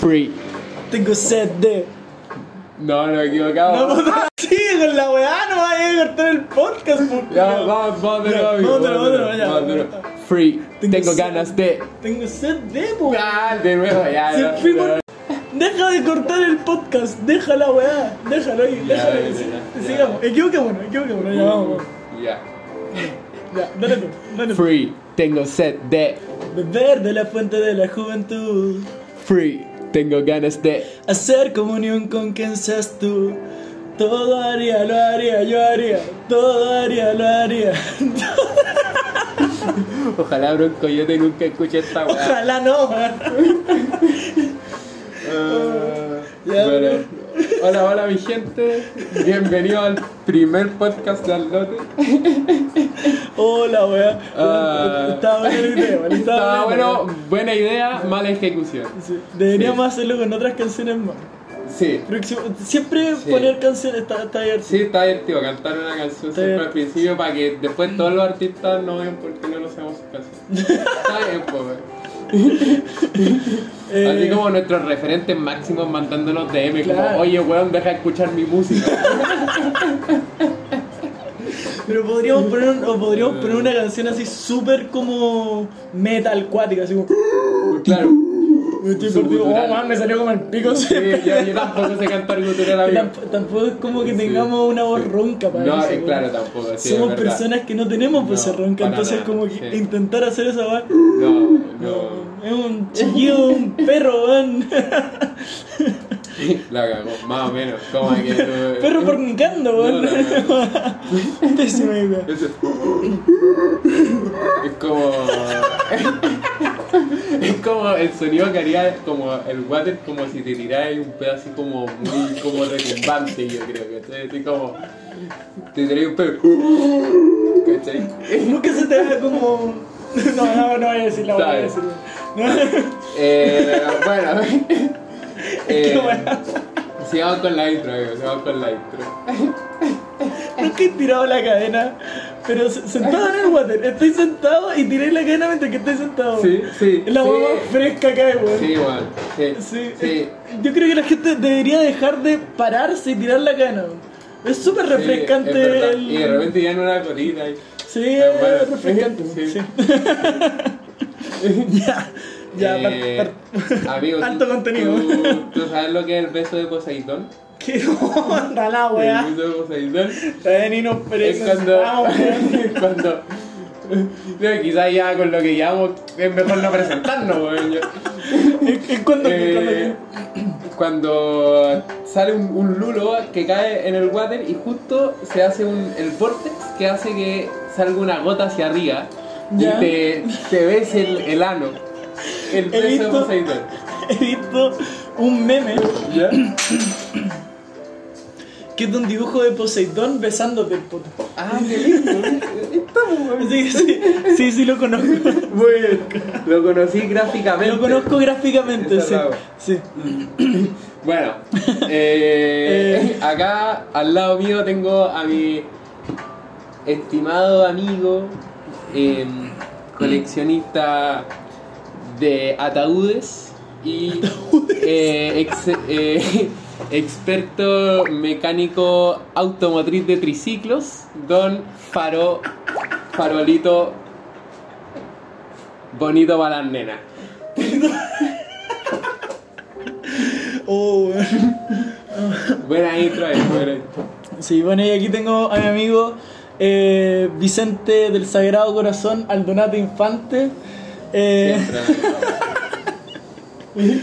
Free. Tengo sed de. No, no equivocado. No, puta, sigue con la weá, no vaya a cortar el podcast, por Ya, vamos, vamos vamos. Free. Tengo ganas de. Tengo sed de, po. Ah, de nuevo, ya. Deja de cortar el podcast, deja la weá, déjalo ahí, déjalo ahí. sí. Sigamos, equivoquémonos, equivoquémonos, ya vamos. Ya. Ya, dale tú, dale. Free. Tengo sed de. Beber de la fuente de la juventud. Free. Tengo ganas de. Hacer comunión con quien seas tú. Todo haría, lo haría, yo haría. Todo haría, lo haría. Ojalá Bronco yo te nunca escuche esta weá. Ojalá no. Ah, Ya, bueno, hola, hola mi gente. Bienvenido al primer podcast de Aldote. Hola, weá. Ah. Estaba bueno el video, ¿vale? Estaba bueno. bueno, buena idea, mala ejecución. Sí, Deberíamos Sí. hacerlo con otras canciones más. Sí, Próximo- siempre Sí. poner canciones está, está divertido. sí, está divertido cantar una canción Está siempre al principio para que después todos los artistas no vean por qué no nos hacemos sus canciones. Está bien, pues, Así como nuestros referentes máximos mandándonos DM Claro. como, oye weón, deja de escuchar mi música. Pero podríamos poner, un- o podríamos poner una canción así súper como metal cuática, así como. claro. Me estoy gutural. Oh, man, me salió como el pico. Sí, yo, yo tampoco sé cantar gutural. Tamp- Tampoco es como que tengamos una voz ronca para No, eso. eh, claro, tampoco. Sí, Somos personas que no tenemos voz No, ronca, entonces nada, como que sí. intentar hacer esa weá. No, no. Es un chillido, un perro, weón. La cagó, más o menos. Como que. Perro fornicando, weón. No, no, Idea. Es como. Es como el sonido que haría como el water como si te tiraras un pedo así como muy como retumbante yo creo que entonces así como te tiraras un pedo ¿cachai? Nunca se te haga como. No, no, no voy a decir la voy a Está decir. bien. No. Eh, bueno eh. Sigamos con la intro amigo, sigamos con la intro Nunca he tirado la cadena, pero se- sentado en el water. Estoy sentado y tiré la cadena mientras que estoy sentado. sí, sí Es la sí. hueá más fresca que hay, weón. sí igual sí, Sí, sí. Yo creo que la gente debería dejar de pararse y tirar la cadena. weón. Es súper Sí, refrescante. es verdad. el- Y de repente ya en una colita y... Sí, bueno, es refrescante. sí. Sí. ya, ya, Eh, amigo, ¿tú- Alto contenido. ¿tú, tú sabes lo que es el beso de Poseidón? ¿Qué onda la El weá? beso de Poseidón Ven y nos es cuando... no, quizás ya con lo que llevamos es mejor no presentarnos, weón. Es- es cuando, Eh, cuando sale un, un lulo que cae en el water y justo se hace un, el vortex que hace que salga una gota hacia arriba Ya. y te, te ves el, el ano. El He visto- he visto un meme ¿Ya? que es de un dibujo de Poseidón besándote el poto. Ah, qué lindo. Estamos. Sí, sí, sí, sí lo conozco. Muy bien. Lo conocí gráficamente. Lo conozco gráficamente, sí. sí. Bueno, eh, acá al lado mío tengo a mi estimado amigo, eh, coleccionista de ataúdes y eh, ex- eh, experto mecánico automotriz de triciclos, don Faro, Farolito Bonito para las nenas. Oh, weón. Buena intro ahí, buena intro. Sí, bueno, y aquí tengo a mi amigo eh, Vicente del Sagrado Corazón, Aldonato Infante. Eh,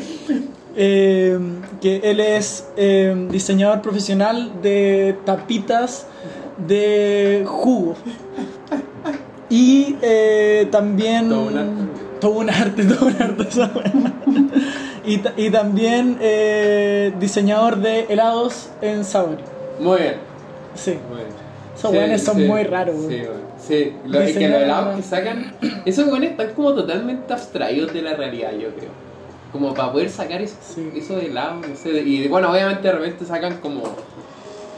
eh, que él es eh, diseñador profesional de tapitas de jugo. Y también. Todo un arte. Todo un arte, todo un arte, esa wea. y, y también diseñador de helados en sabor. Muy bien. Sí. Muy bien. Esos Sí, weones son sí, muy raros. Sí, weón. Sí, lo, es que los helados que sacan, esos weones están como totalmente abstraídos de la realidad, yo creo. Como para poder sacar esos, Sí. esos helados, no sé. Y bueno, obviamente de repente sacan como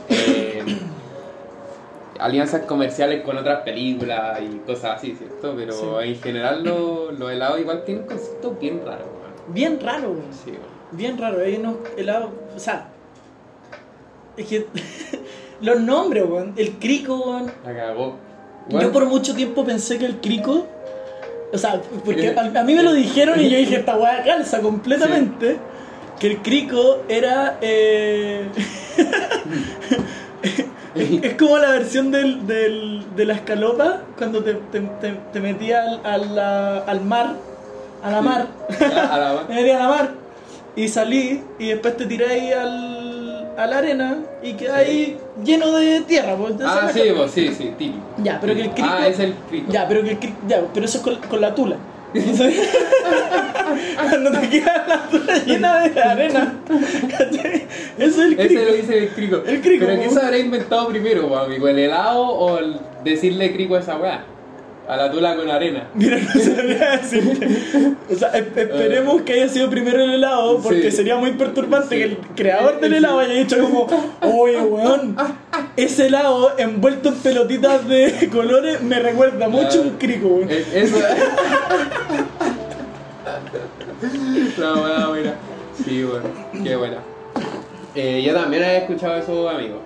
eh, alianzas comerciales con otras películas y cosas así, ¿cierto? Pero Sí. en general lo- los helados igual tienen un concepto bien raro, weón. Bien raro, weón. Sí, weón. bien raro. Hay unos helados. O sea, es que. los nombres, weón. El crico, weón. La cagó. Yo por mucho tiempo pensé que el crico. O sea, porque a, a mí me lo dijeron y yo dije, esta weá calza completamente. Que el crico era. eh, es, como la versión del, del- de la escalopa cuando te, te, te, te metías al, a la- al mar. A la mar. a la- me metí a la mar y salí y después te tiré ahí al, a la arena y quedé ahí lleno de tierra. pues, Ah, sí, pues sí, sí, típico. Ya, pero que el crico. Ah, es el crico. Ya, pero que el cri- ya, pero eso es con, con la tula. Cuando te queda la tula llena de arena, ¿cachai? Eso es el crico. Ese lo dice el crico. El crico, Pero ¿qué se habrá inventado primero, amigo? ¿El helado o el decirle crico a esa weá? A la tula con arena. Mira, no sabría decirte. O sea, esp- esperemos que haya sido primero el helado, porque Sí. sería muy perturbante Sí. que el creador del helado haya dicho como, oye, weón, ese helado envuelto en pelotitas de colores me recuerda mucho a un crico, weón. Eh, Eso. La weá buena. Sí, bueno, qué buena. Eh, yo también había escuchado eso, amigo.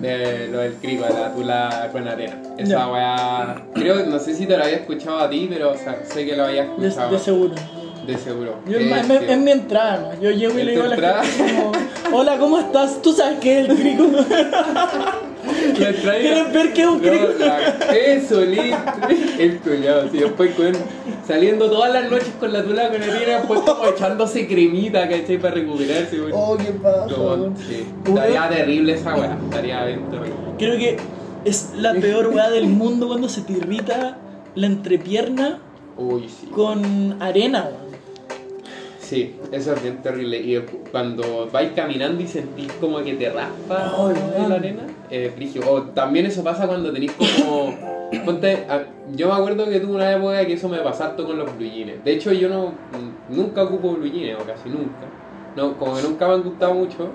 De lo del crico, de la tula con arena. Esa Ya. weá. Creo, no sé si te lo había escuchado a ti, pero o sea, sé que lo había De, escuchado. de seguro. De seguro. Yo, es, mi entrada, ¿no? Yo llego y ¿Es le digo a la entrada? gente como, hola, ¿cómo estás? ¿Tú sabes qué es el crico? La traía- ¿Quieres ver qué es un crico? Eso, listo. El cuñado, sí, después con, saliendo todas las noches con la tula con arena, después como echándose cremita, ¿cachai? Para recuperarse, weón. Oh, qué paja, sí. Estaría terrible esa weá, estaría terrible. Creo que es la peor weá del mundo cuando se te irrita la entrepierna Uy, sí. con arena, weón. Sí, eso es bien terrible. Y cuando vais caminando y sentís como que te raspa weón. la arena, eh, brígido. O también eso pasa cuando tenéis como. Ponte, a- yo me acuerdo que tuve una época que eso me pasó harto con los blue jeans. De hecho, yo no nunca ocupo blue jeans, o casi nunca. No, como que nunca me han gustado mucho.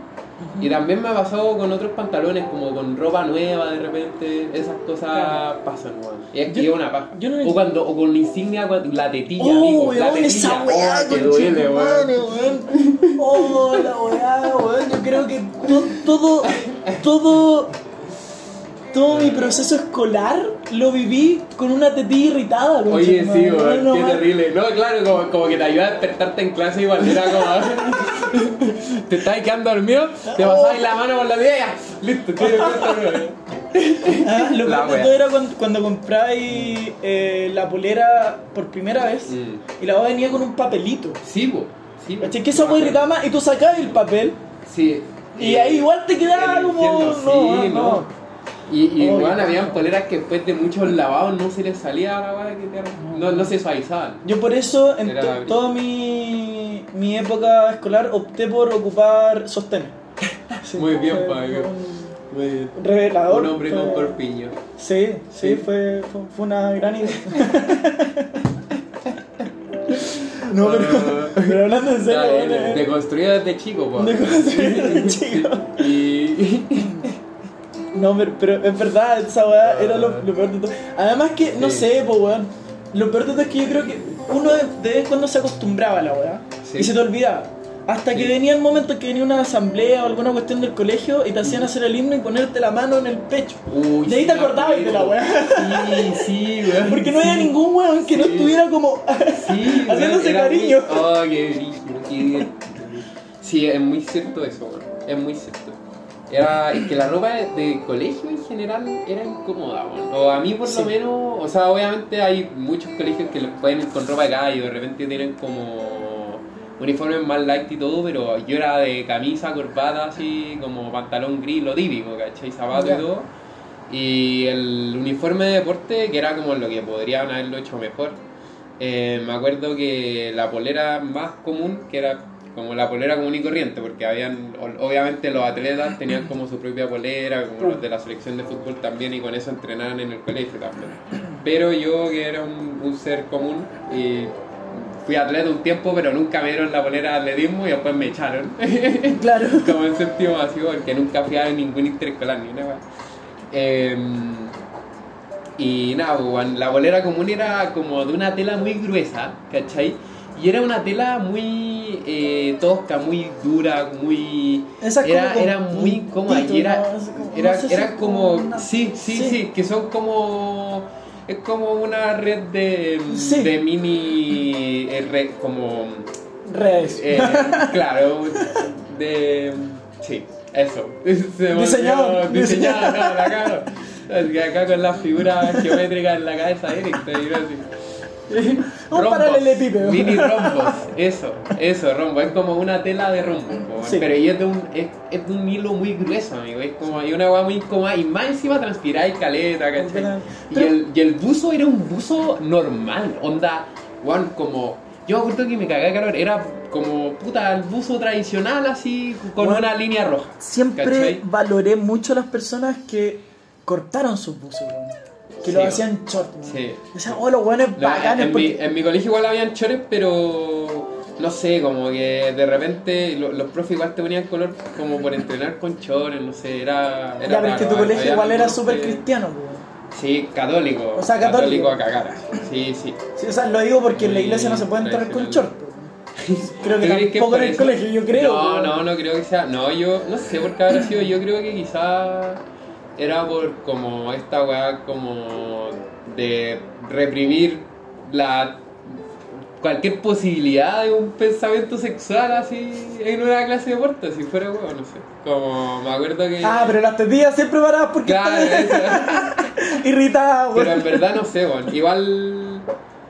Y también me ha pasado con otros pantalones, como con ropa nueva de repente. Esas cosas Claro. pasan, weón. Y es Yo- que es una paja. yo no o, cuando, o con insignia, la tetilla, Oh, amigo. la weón, tetilla. esa weá, Oh, duele, weón. weón. Oh, la weá, weón. Yo creo que to- todo, todo, todo mi proceso escolar lo viví con una tetilla irritada, Oye, sí, weón, No, qué no, terrible. No, claro, como, como que te ayuda a despertarte en clase igual. Era como. te estabas quedando dormido, te pasabas la mano por la tía y. Listo, despiertas, Ah, lo peor de todo era cuando, cuando compráis eh, la polera por primera vez Mm. y la weá venía con un papelito. Sí, po. Sí. ¿Cachai? Que esa weá irritaba más y tú sacabas el papel Sí. y ahí igual te quedaba como. no, sí, no. Y, y Oh, qué habían poleras que después de muchos lavados no se les salía la weá que te no, no se suavizaban. Yo por eso en to- toda mi, mi época escolar opté por ocupar sostén. Sí, Muy bien, Pablo. Muy bien. Revelador. Un hombre con corpiño. Sí, sí, Sí. Fue, fue, una gran idea. no, pero, pero hablando en serio, bueno, de, eh, de construido desde chico, po. De construido desde chico. Y. No, pero, pero es verdad, esa weá era lo, lo peor de todo. Además que, no Sí. sé, pues weón. Lo peor de todo es que yo creo que uno de, vez en cuando se acostumbraba a la weá. Sí. Y se te olvidaba. Hasta que Sí. venía el momento en que venía una asamblea o alguna cuestión del colegio y te hacían hacer el himno y ponerte la mano en el pecho. Uy, De ahí sí, te acordabas de la weá. Sí, sí, weón. Porque no había ningún weón que no estuviera como haciéndose era cariño. muy- Oh, qué brígido, qué bien. Sí, es muy cierto eso, weón. Es muy cierto. Era es que la ropa de, colegio en general era incómoda. O a mí por Sí. lo menos, o sea, obviamente hay muchos colegios que les pueden ir con ropa de calle y de repente tienen como uniformes más light y todo, pero yo era de camisa, corbata, así como pantalón gris, lo típico, ¿cachai? Zapato Ya. y todo. Y el uniforme de deporte, que era como lo que podrían haberlo hecho mejor, eh, me acuerdo que la polera más común, que era como la polera común y corriente, porque habían, obviamente los atletas tenían como su propia polera, como los de la selección de fútbol también, y con eso entrenaban en el colegio también. Pero yo, que era un, un ser común, y fui atleta un tiempo, pero nunca me dieron la polera de atletismo y después me echaron. Claro. como en séptimo básico, porque nunca fui a ningún interescolar ni weá. Em, y nada, pues, la bolera común era como de una tela muy gruesa, ¿cachai? Y era una tela muy eh, tosca, muy dura, muy... Esa es era, era muy puntito, cómoda y era, era, no sé si era es como... una- Sí, sí, Sí. sí, que son como... Es como una red de, Sí. de mini... eh, re- como... Redes. eh, claro, de... Sí, eso. Se me Diseñador. olvidó- Diseñador, no, que acá con las figuras geométricas en la cabeza de Eric, te digo así. Un Rombos, paralelepípedo. Mini rombos, eso, eso, rombo. Es como una tela de rombo, Sí. pero y es de, un, es, es de un hilo muy grueso, amigo. Es como hay una agua muy incómoda y más encima transpiráis caleta, ¿cachai? Y el, y el buzo era un buzo normal, onda, weón, como. Yo me acuerdo que me cagué de calor, era como puta el buzo tradicional así, con Weón, una línea roja. Siempre ¿cachai? valoré mucho a las personas que cortaron sus buzos, weón. Que Sí, lo weón. hacían short. Sí. O sea, oh, los buenos No, bacanes en, porque... mi, en mi colegio igual habían chores, pero no sé, como que de repente lo- los profes igual te ponían color como por entrenar con chores, no sé, era... era Ya, pero es que tu colegio igual era súper cristiano, weón. Sí, católico. O sea, católico. a cagar. Sí, sí. Sí, o sea, lo digo porque en la iglesia no se puede entrar con short. Creo que ¿Tú crees tampoco en el colegio, yo creo. No, no, no creo que sea. No, yo no sé por qué habrá sido. Yo creo que quizá era por como esta weá como de reprimir la cualquier posibilidad de un pensamiento sexual así en una clase de deporte, si fuera weá, no sé. Como me acuerdo que. Ah, pero las tetillas siempre paradas porque Claro, están eso. irritadas, Pero en verdad no sé, bueno, igual,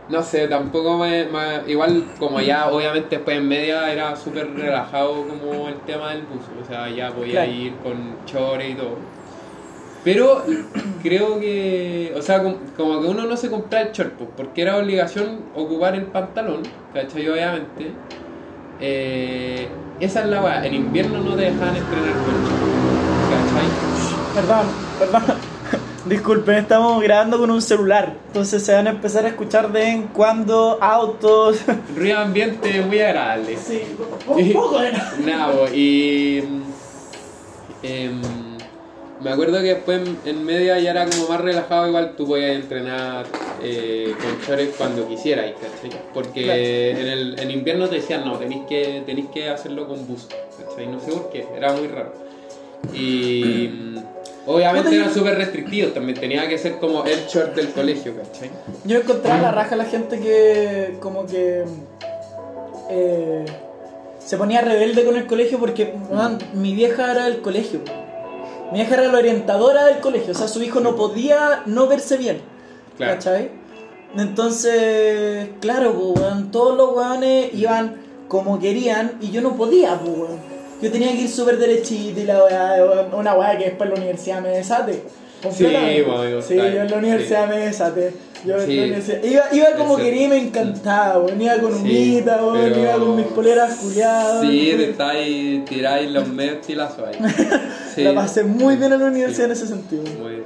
no sé, tampoco me, me- igual como ya obviamente después en media era súper relajado como el tema del buzo, o sea, ya podía Claro. ir con chores y todo. Pero creo que, o sea, com- como que uno no se compra el short, pues, porque era obligación ocupar el pantalón, ¿cachai? Obviamente. Eh, esa es la weá, en invierno no te dejaban entrenar con short, ¿cachai? Perdón, perdón. Disculpen, estamos grabando con un celular. Entonces se van a empezar a escuchar de en cuando autos. Ruido ambiente muy agradable. Sí, un poco de Nada, y. em, me acuerdo que después en, media ya era como más relajado, igual tú podías entrenar eh, con chores cuando quisieras, ¿cachai? Porque Claro. en, el, en invierno te decían, no, tenéis que, tenéis que hacerlo con buzo, ¿cachai? No sé por qué, era muy raro. Y. mm, Obviamente eran súper restrictivos, también tenía que ser como el short del colegio, ¿cachai? Yo encontraba la raja a la gente que como que eh, se ponía rebelde con el colegio porque mi vieja era del colegio. Mi vieja era la orientadora del colegio, o sea, su hijo no podía no verse bien. Claro. ¿Cachai? Entonces, claro, pues, weón, todos los weones iban como querían y yo no podía, pues, weón. Yo tenía que ir súper derechito y la weá, una weá que después en la universidad me desate. Pues, amigo, Sí, yo en la universidad me desaté. Yo en Sí. la universidad- Iba, iba como quería y me encantaba, weón. Iba con Sí, humita, pero- iba con mis poleras culiadas. Sí, te estáis, tiráis los medios tilazos ahí. Sí. La pasé muy bien en la universidad Sí. en ese sentido. Muy bien.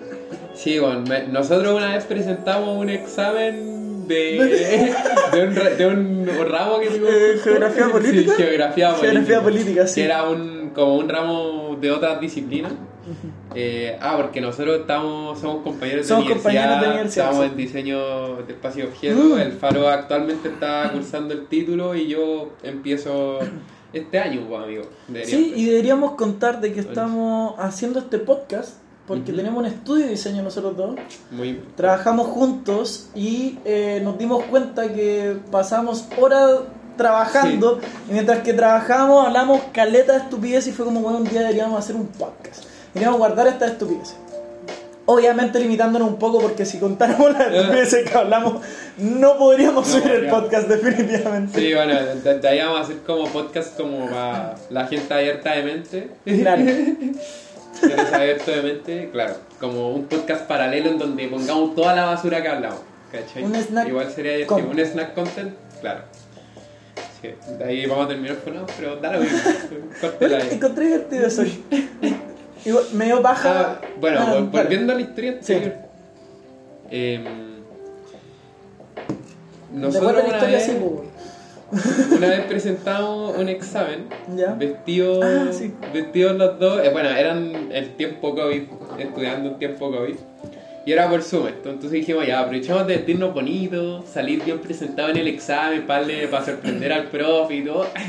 Sí, bueno, me- nosotros una vez presentamos un examen de, de, un, de un ramo que tuvimos. Eh, ¿geografía política? Sí, geografía política. Geografía política, sí. Que era un, como un ramo de otras disciplinas. Eh, ah, porque nosotros estamos, somos compañeros Somos de universidad, compañeros de universidad, estamos sí. en diseño de espacio objeto. Mm. El Faro actualmente está cursando el título y yo empiezo este año, pues, amigo. Sí, y deberíamos contar de que estamos haciendo este podcast porque Ujú. tenemos un estudio de diseño nosotros dos. Muy Trabajamos juntos y eh, nos dimos cuenta que pasamos horas trabajando y mientras que trabajamos hablamos caleta de estupidez y fue como bueno un día deberíamos hacer un podcast. Deberíamos guardar estas estupideces. Obviamente limitándonos un poco porque si contáramos las estupideces que hablamos no podríamos No subir el podcast definitivamente. Sí, bueno, de, de ahí vamos a hacer como podcast como para la gente abierta de mente. Claro. Abierto de mente, claro. Como un podcast paralelo en donde pongamos toda la basura que hablamos. ¿Cachai? Un snack Igual sería content. Un snack content, claro. Sí, de ahí vamos a terminar funados, pero dale. Encontré divertido eso. Igual, me dio baja. Ah, bueno, Ah, vale. volviendo a la historia Sí. Te nosotros cuento la una historia vez, pues, una vez presentamos un examen Ya. vestidos Ah, sí. vestidos los dos, eh, bueno, eran el tiempo COVID, estudiando un tiempo COVID. Y era por Zoom esto. Entonces dijimos, ya, aprovechamos de vestirnos bonito, salir bien presentado en el examen para, para sorprender al profe y todo.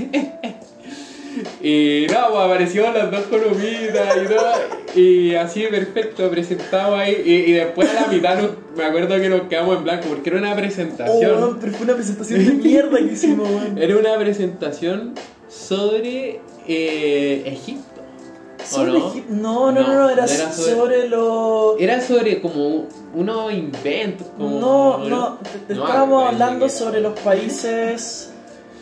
Y no, pues aparecieron las dos columitas y todo. Y así, perfecto, presentamos ahí. Y, y después a la mitad nos- me acuerdo que nos quedamos en blanco porque era una Oh, presentación. weón, pero fue una presentación de mierda que hicimos, weón. Era una presentación sobre eh, Egipto. ¿o Sobre no? Egip- no, no, no, no, era, sobre, lo... Era sobre como unos inventos. Como, No, no, estábamos hablando sobre los países...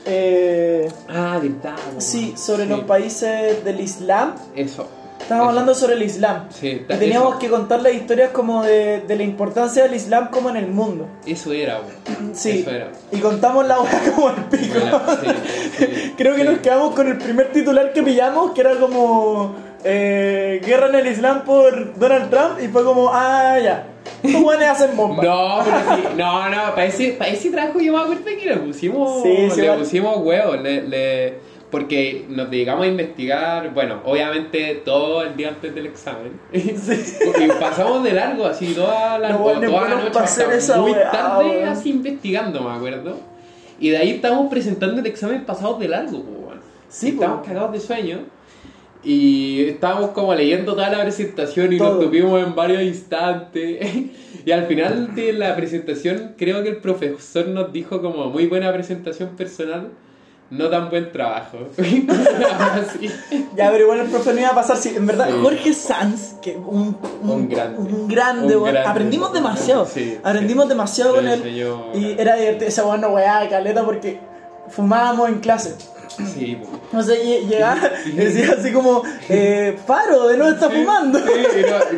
eh, Ah, po. sí, sobre Sí. los países del Islam. Eso. Estábamos hablando sobre el Islam. Sí, Y teníamos eso, que contar las historias como de, de la importancia del Islam como en el mundo. Eso era. Sí. Eso era. Y contamos la como el pico. Bueno, sí, sí, Creo que nos quedamos con el primer titular que pillamos, que era como eh, Guerra en el Islam por Donald Trump, y fue como, ah, ya. Estos buenos hacen bombas. No, pero sí, no, no, para ese, para ese trabajo yo me acuerdo que le pusimos, Sí, sí, le vale. pusimos huevos, le, le- porque nos dedicamos a investigar, bueno, obviamente todo el día antes del examen. Y pasamos de largo, así, toda la, Los buenos toda la noche, hasta esa muy weá, tarde, así investigando, me acuerdo. Y de ahí estábamos presentando el examen pasados de largo, weón. Sí, Y estábamos cagados de sueño. Y estábamos como leyendo toda la presentación y Todo. nos tuvimos en varios instantes. y al final de la presentación, creo que el profesor nos dijo como muy buena presentación personal, no tan buen trabajo. Así. Ya, pero igual el profe no iba a pasar. Sí, en verdad, Sí. Jorge Sanz, que un, un, Un grande. un grande, Un weón. grande. aprendimos demasiado. Sí, aprendimos demasiado con él. Y era divertido. Esa no weá de caleta porque fumábamos en clase. Sí, po. O sea, lle- llegaba y decía así como, eh, Faro, de nuevo está Sí, fumando. Sí,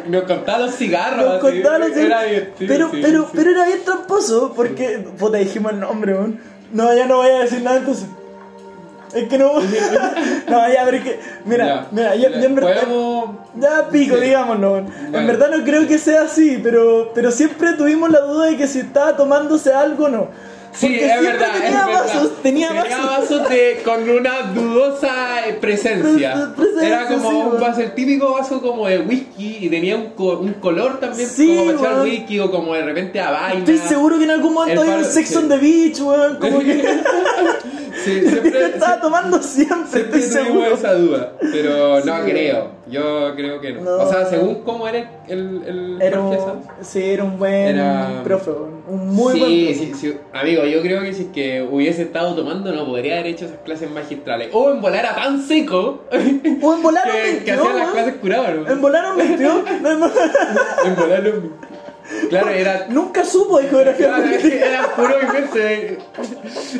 y nos, contaba los cigarros. Nos así. contaba los Era divertido. pero, sí, pero, sí. pero era bien tramposo porque, puta, dijimos el nombre, weón. No, ya no voy a decir nada entonces. Es que no. no, ya, pero es que. Mira, Ya, mira, yo, ya, yo en verdad. podemos- Ya pico, Sí. digámoslo. weón. En Bueno. verdad no creo que sea así, pero, pero siempre tuvimos la duda de que si estaba tomándose algo o no. Sí, Porque es verdad, tenía es verdad. vasos, tenía, vasos. vasos de, con una dudosa eh, presencia. Pre- presencia, Era como sí, un vaso, el típico vaso como de whisky y tenía un, co- un color también Sí, como para echar whisky o como de repente a vaina. Estoy seguro que en algún momento había un Sex sí. on the Beach, weón. Como que Sí, siempre, estaba tomando siempre, siempre estoy esa duda, pero no Sí. creo. Yo creo que no. No. O sea, según cómo era el, el Era Jorge Sanz. sí, era un buen Era- profe, un muy sí, buen profe. sí, sí. Amigo, yo creo que si es que hubiese estado tomando no podría haber hecho esas clases magistrales. O en volar a tan seco que, O en volar que 22, hacían las weón. clases curadas. ¿no? En volar un 22. no. En volar un- Claro, era... Nunca supo de geografía Claro, política. era puro invento.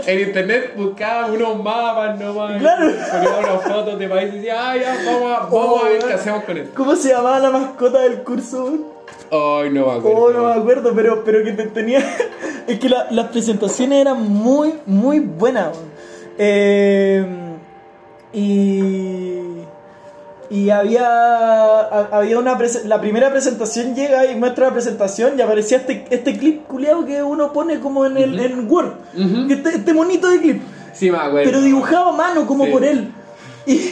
En internet buscaba unos mapas nomás. Claro. Ponía unas fotos de países y decía, ah, ya, vamos, a- vamos Oh, a ver qué hacemos con esto. ¿Cómo se llamaba la mascota del curso? Ay, no me acuerdo. Oh, no me acuerdo, pero, pero que te- tenía. Es que la- las presentaciones eran muy, muy buenas. Eh, y. Y había, ha- había una la primera presentación llega y muestra la presentación y aparecía este, este clip culiado que uno pone como en el en Word. Ujú. Que este, este monito de clip. Sí, me acuerdo. pero dibujado a mano como Sí. por él. Y,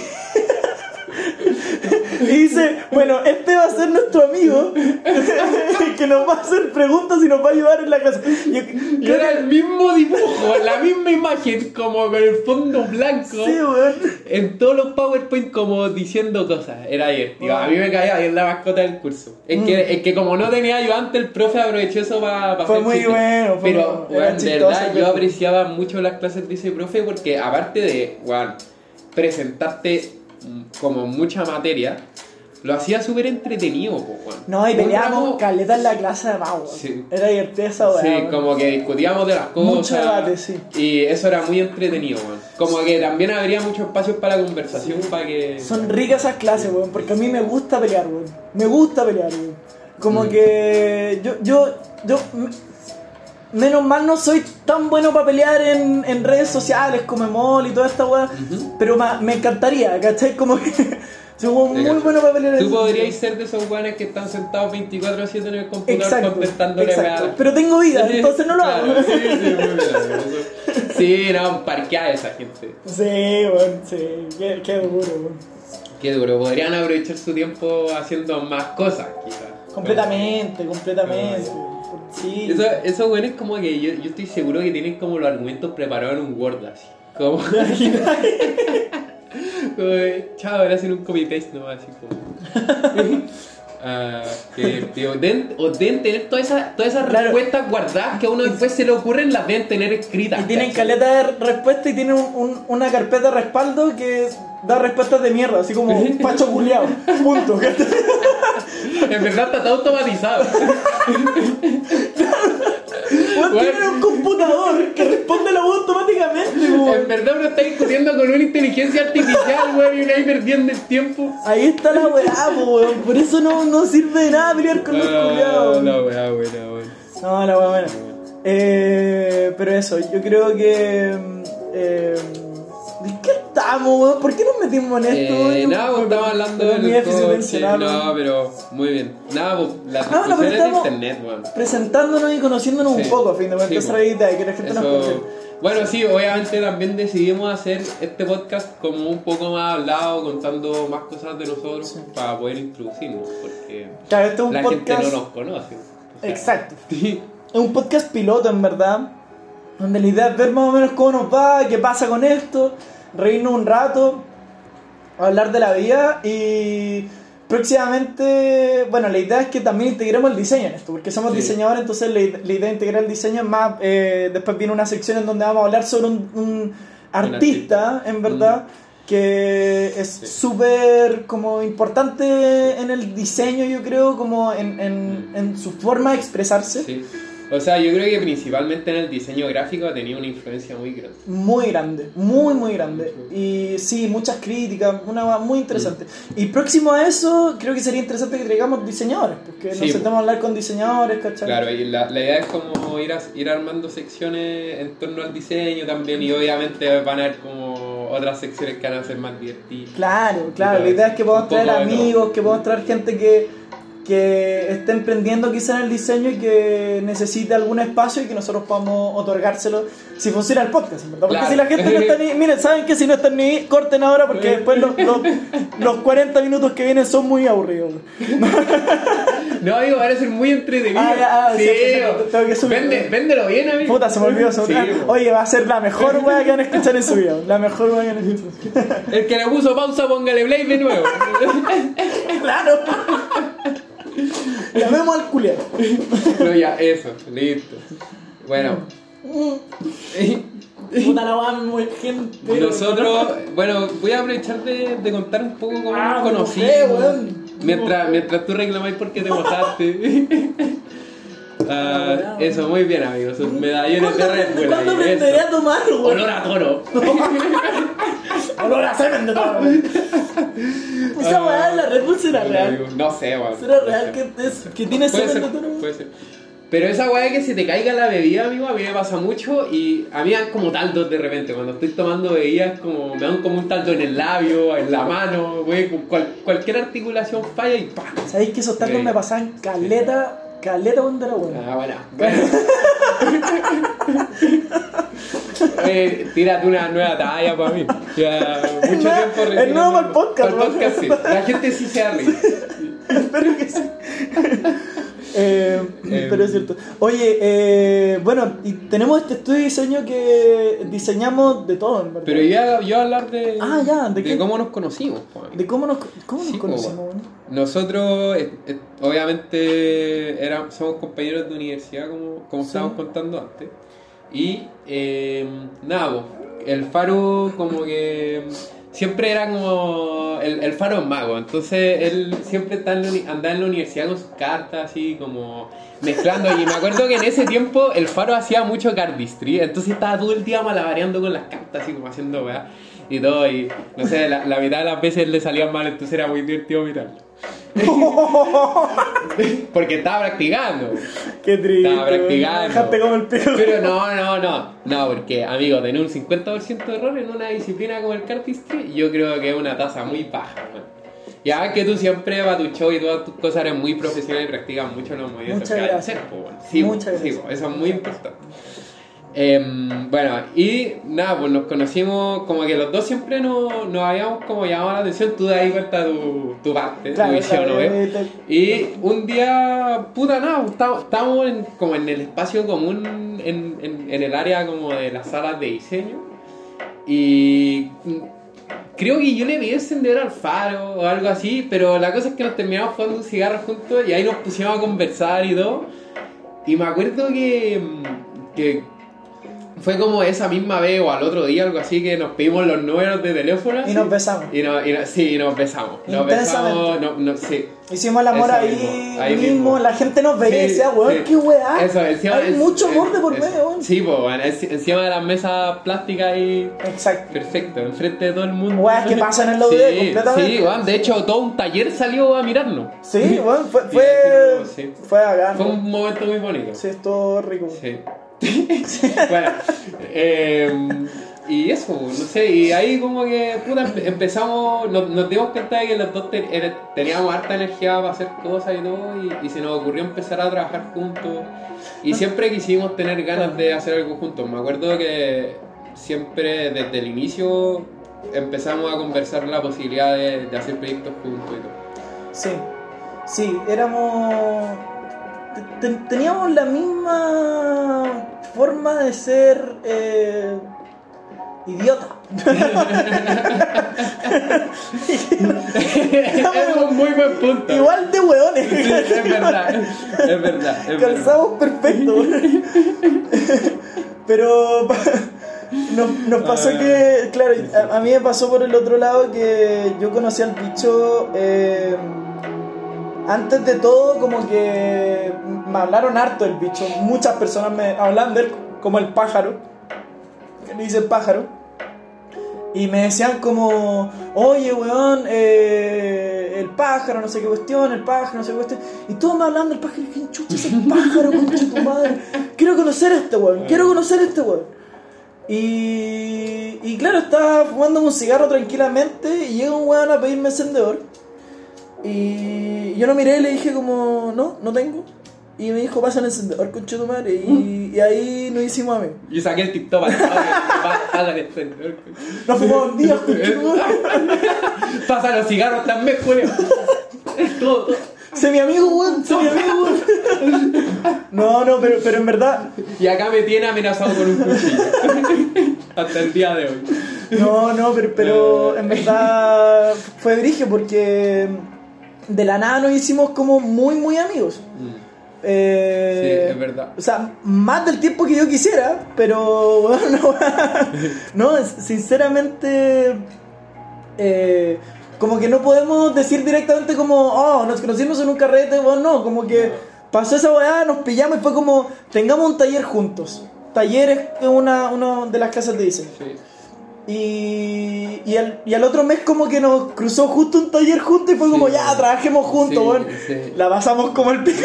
y dice, bueno, este va a ser nuestro amigo que nos va a hacer preguntas y nos va a ayudar en la clase. Yo Y creo era que- el mismo dibujo, la misma imagen, como con el fondo blanco. Sí, weón. En todos los PowerPoint como diciendo cosas, era divertido. A mí me caía bien la mascota del curso. Es, Mm. que, es que como no tenía ayudante, el profe aprovechó eso para Fue muy bueno, fue Pero, muy- weón, de verdad, yo apreciaba mucho las clases de ese profe porque aparte de, weón, presentarte mm, como mucha materia, lo hacía súper entretenido, po. No, y peleábamos caleta en la clase de Mau. Sí. Era divertida esa weá. Sí, como que discutíamos de las cosas. Mucho debate, sí. Y eso era muy entretenido, weón. Como que también habría muchos espacios para la conversación, para que... Son ricas esas clases, weón, porque a mí me gusta pelear, weón. Me gusta pelear, weón. Como Mm. que yo, yo, yo, menos mal no soy tan bueno para pelear en, en redes sociales como Emol y toda esta weá, pero ma- me encantaría, ¿cachai? Como que soy muy cacho. bueno para pelear en Tú podrías ser de esos weones que están sentados 24-7 en el computador Exacto, contestándole exacto. weá. Pero tengo vida, entonces no lo claro, hago. Sí, sí, muy bien. Sí, no, parquear a esa gente. Sí, weón, sí, qué, qué duro, weón. Qué duro, podrían aprovechar su tiempo haciendo más cosas, quizás. Completamente, completamente. Sí. Eso, esos güeyes como que yo, yo estoy seguro que tienen como los argumentos preparados en un Word así. Como, como chao, ahora hacen un copy paste nomás así como. Ah, que, tío, den, o deben tener todas esas todas esas Claro. respuestas guardadas que a uno después se le ocurren, las deben tener escritas. Y tienen ¿cachai? caleta de respuestas y tienen un- un- una carpeta de respaldo que da respuestas de mierda, así como un pacho culiao. Punto. En verdad está automatizado. Weón, Bueno. tienen un computador que responde la voz automáticamente, weón. En verdad uno está discutiendo con una inteligencia artificial, güey, y uno ahí perdiendo el tiempo. Ahí está la weá, weón. Por eso no, no sirve de nada pelear con los culiados. la weá, buena, buena. No, la weá buena. Eh, pero eso, yo creo que. mm, Eh, ¿De qué estamos, weón? ¿Por qué nos metimos en esto? Eh, nada, pues estamos hablando Pero mi déficit No, pero muy bien. Nada, pues las Ah, bueno, pero de internet, weón. Presentándonos y conociénnos Sí. un poco, a fin de cuentas, Sí, esa era la idea, que la gente nos Eso- conociera. Bueno, sí, obviamente también decidimos hacer este podcast como un poco más hablado, contando más cosas de nosotros Sí. para poder introducirnos, porque Claro, este es un la podcast. gente no nos conoce. O sea, Exacto. Es un podcast piloto, en verdad. Donde la idea es ver más o menos cómo nos va, qué pasa con esto, reírnos un rato, hablar de la vida y próximamente, bueno, la idea es que también integremos el diseño en esto, porque somos Sí. diseñadores, entonces la, ide- la idea de integrar el diseño es más, eh, después viene una sección en donde vamos a hablar sobre un, un artista, en verdad. que es Sí. súper como importante en el diseño yo creo como en, en, en su forma de expresarse Sí. O sea, yo creo que principalmente en el diseño gráfico ha tenido una influencia muy grande. Muy grande, muy muy grande. Y sí, muchas críticas, una muy interesante. Y próximo a eso, creo que sería interesante que traigamos diseñadores, porque Sí, nos po. sentamos a hablar con diseñadores, ¿cachai? Claro, y la, la idea es como ir, a- ir armando secciones en torno al diseño también y obviamente van a haber como otras secciones que van a ser más divertidas. Claro, claro. La idea es que podamos traer amigos, que podamos traer gente que, que esté emprendiendo quizá en el diseño y que necesite algún espacio y que nosotros podamos otorgárselo si funciona el podcast, ¿verdad? Porque Claro. si la gente no está ni... Miren, ¿saben que Si no están ni... Corten ahora porque después los, los, los 40 minutos que vienen son muy aburridos. No, amigo, va a ser muy entretenido. Ah, ah, sí, sí, tengo que subir. Vende- véndelo bien, amigo. Puta, se me olvidó. se me olvidó. Oye, va a ser la mejor wea que van a escuchar en su vida. La mejor wea que van a escuchar. El que le puso pausa, póngale play de nuevo. claro. Llamemos al culiado. no, ya, eso, listo. Bueno. Puta la muy gente. Nosotros, bueno, voy a aprovechar de, de contar un poco cómo Ah, nos me conocimos. Mientras, mientras tú reclamáis porque te mojaste. Ah, eso, muy bien, amigos. Medallones de ¿Cuándo, Red Bull. ¿cuándo aprenderé a tomar, weón? Olor a toro. Olor a semen de. Esa weá de la Red Bull será real. No sé, weón. Será real que, es, que tiene semen ser, de toro. puede ser. Pero esa weá que se te caiga la bebida, amigo, a mí me pasa mucho y a mí me dan como taldos de repente. Cuando estoy tomando bebidas, como, me dan como un taldo en el labio, en la mano, güey, cual- cualquier articulación falla y ¡pam! ¿Sabéis que esos Sí. me pasaban caleta, caleta cuando era bueno? Ah, bueno. Eh, tírate una nueva talla para mí. Ya, mucho nueva- tiempo es nuevo para el podcast, Para el podcast, sí. La gente sí se ríe. Espero que sí. Eh, Eh, pero es cierto. Oye, eh, bueno, y tenemos este estudio de diseño que diseñamos de todo, en verdad. Pero yo, yo a hablar de, Ah, ya, ¿de cómo nos conocimos. ¿De cómo nos, cómo nos conocimos? weón? Nosotros, obviamente, éramos, somos compañeros de universidad, como, como Sí. estábamos contando antes. Y eh, nada, el faro, como que siempre era como. El, el faro mago, entonces él siempre andaba en la universidad con sus cartas, así como mezclando. Y me acuerdo que en ese tiempo el faro hacía mucho cardistry, entonces estaba todo el día malabareando con las cartas, así como haciendo weá y todo. Y no sé, la, la mitad de las veces le salían mal, entonces era muy divertido mirarlo. Porque estaba practicando. Qué triste. Estaba practicando. Dejaste como el pico. Pero no, no, no. No, porque, amigo, tener un 50% de error en una disciplina como el cardistry, yo creo que es una tasa muy baja. man. Ya que tú siempre para tu show y todas tus cosas eres muy profesional y practicas mucho los movimientos Muchas vas a gracias. hacer, pues, bueno. Sí, Muchas sí, gracias. pues, eso es muy importante. Em, bueno, y nada, pues nos conocimos, como que los dos siempre nos, nos habíamos como llamado la atención, tú de ahí cuenta tu, tu parte, Claro, tu visión, claro, ¿no? eh, Y un día, puta nada, estábamos, estábamos en, como en el espacio común, en, en, en el área como de las salas de diseño. Y creo que yo le vi encender al faro o algo así, pero la cosa es que nos terminamos fumando un cigarro juntos y ahí nos pusimos a conversar y todo. Y me acuerdo que, que fue como esa misma vez o al otro día, algo así, que nos pedimos los números de teléfono. Y nos besamos. Y no, y no- sí, nos besamos. Nos besamos, no, no, sí. Hicimos el amor Eso ahí, mismo, ahí mismo. la gente nos veía y Sí, decía, weón, sí. qué weá. Eso, encima, Hay es- mucho es- amor de por es- medio, weón. Sí, pues, bueno, es- encima de las mesas plásticas y Exacto. perfecto, enfrente de todo el mundo. Weas que pasan en la UD sí, completamente. Sí, weón, de hecho, todo un taller salió a mirarnos. Sí, bueno, fue, Y fue, fue acá. Fue un momento muy bonito. Sí, estuvo rico. Sí. Bueno, eh, y eso, no sé, y ahí como que puta, empe- empezamos, nos, nos dimos cuenta de que los dos teníamos harta energía para hacer cosas y todo, y, y se nos ocurrió empezar a trabajar juntos. Y siempre quisimos tener ganas de hacer algo juntos. Me acuerdo que siempre desde el inicio empezamos a conversar la posibilidad de, de hacer proyectos juntos y todo. Sí, sí, éramos. Te- te- teníamos la misma forma de ser eh, idiota. es un muy buen punto. Igual de hueones. Sí, es verdad, es verdad. Es verdad. Calzamos perfecto. Pero nos, nos pasó Ah. que, claro, a, a mí me pasó por el otro lado que yo conocí al bicho. eh, antes de todo, como que me hablaron harto del bicho. Muchas personas me hablan de él como el pájaro. Le dicen pájaro. Y me decían como, oye, weón, eh, el pájaro, no sé qué cuestión, el pájaro, no sé qué cuestión. Y todos me hablaban del pájaro. Dije, chucha, ese pájaro, concha tu madre. Quiero conocer a este weón, quiero conocer a este weón. Y, y claro, estaba fumando un cigarro tranquilamente y llega un weón a pedirme encendedor. Y yo lo miré y le dije como, no, no tengo. Y me dijo, pasa el encendedor, concha tu madre. Y, y ahí nos hicimos amigos. Y saqué el TikTok pasa el encendedor. Nos fumamos días, concha tu madre. Pasa los cigarros también, Julio. Todo, todo. Sé mi amigo, weón, sé mi amigo, weón. No, no, pero, pero en verdad, Y acá me tiene amenazado con un cuchillo. Hasta el día de hoy. no, no, pero, pero en verdad fue brigio porque de la nada nos hicimos como muy, muy amigos. Eh, Sí, es verdad. O sea, más del tiempo que yo quisiera, pero bueno, no, es- sinceramente, eh, como que no podemos decir directamente como, oh, nos conocimos en un carrete, bueno, no, como que pasó esa weá, nos pillamos y fue como, tengamos un taller juntos. Talleres en una, una de las casas de diseño. Sí. Y, y, al, y al otro mes como que nos cruzó justo un taller juntos y fue como, Sí. ya, trabajemos juntos, Sí. La pasamos como el pico.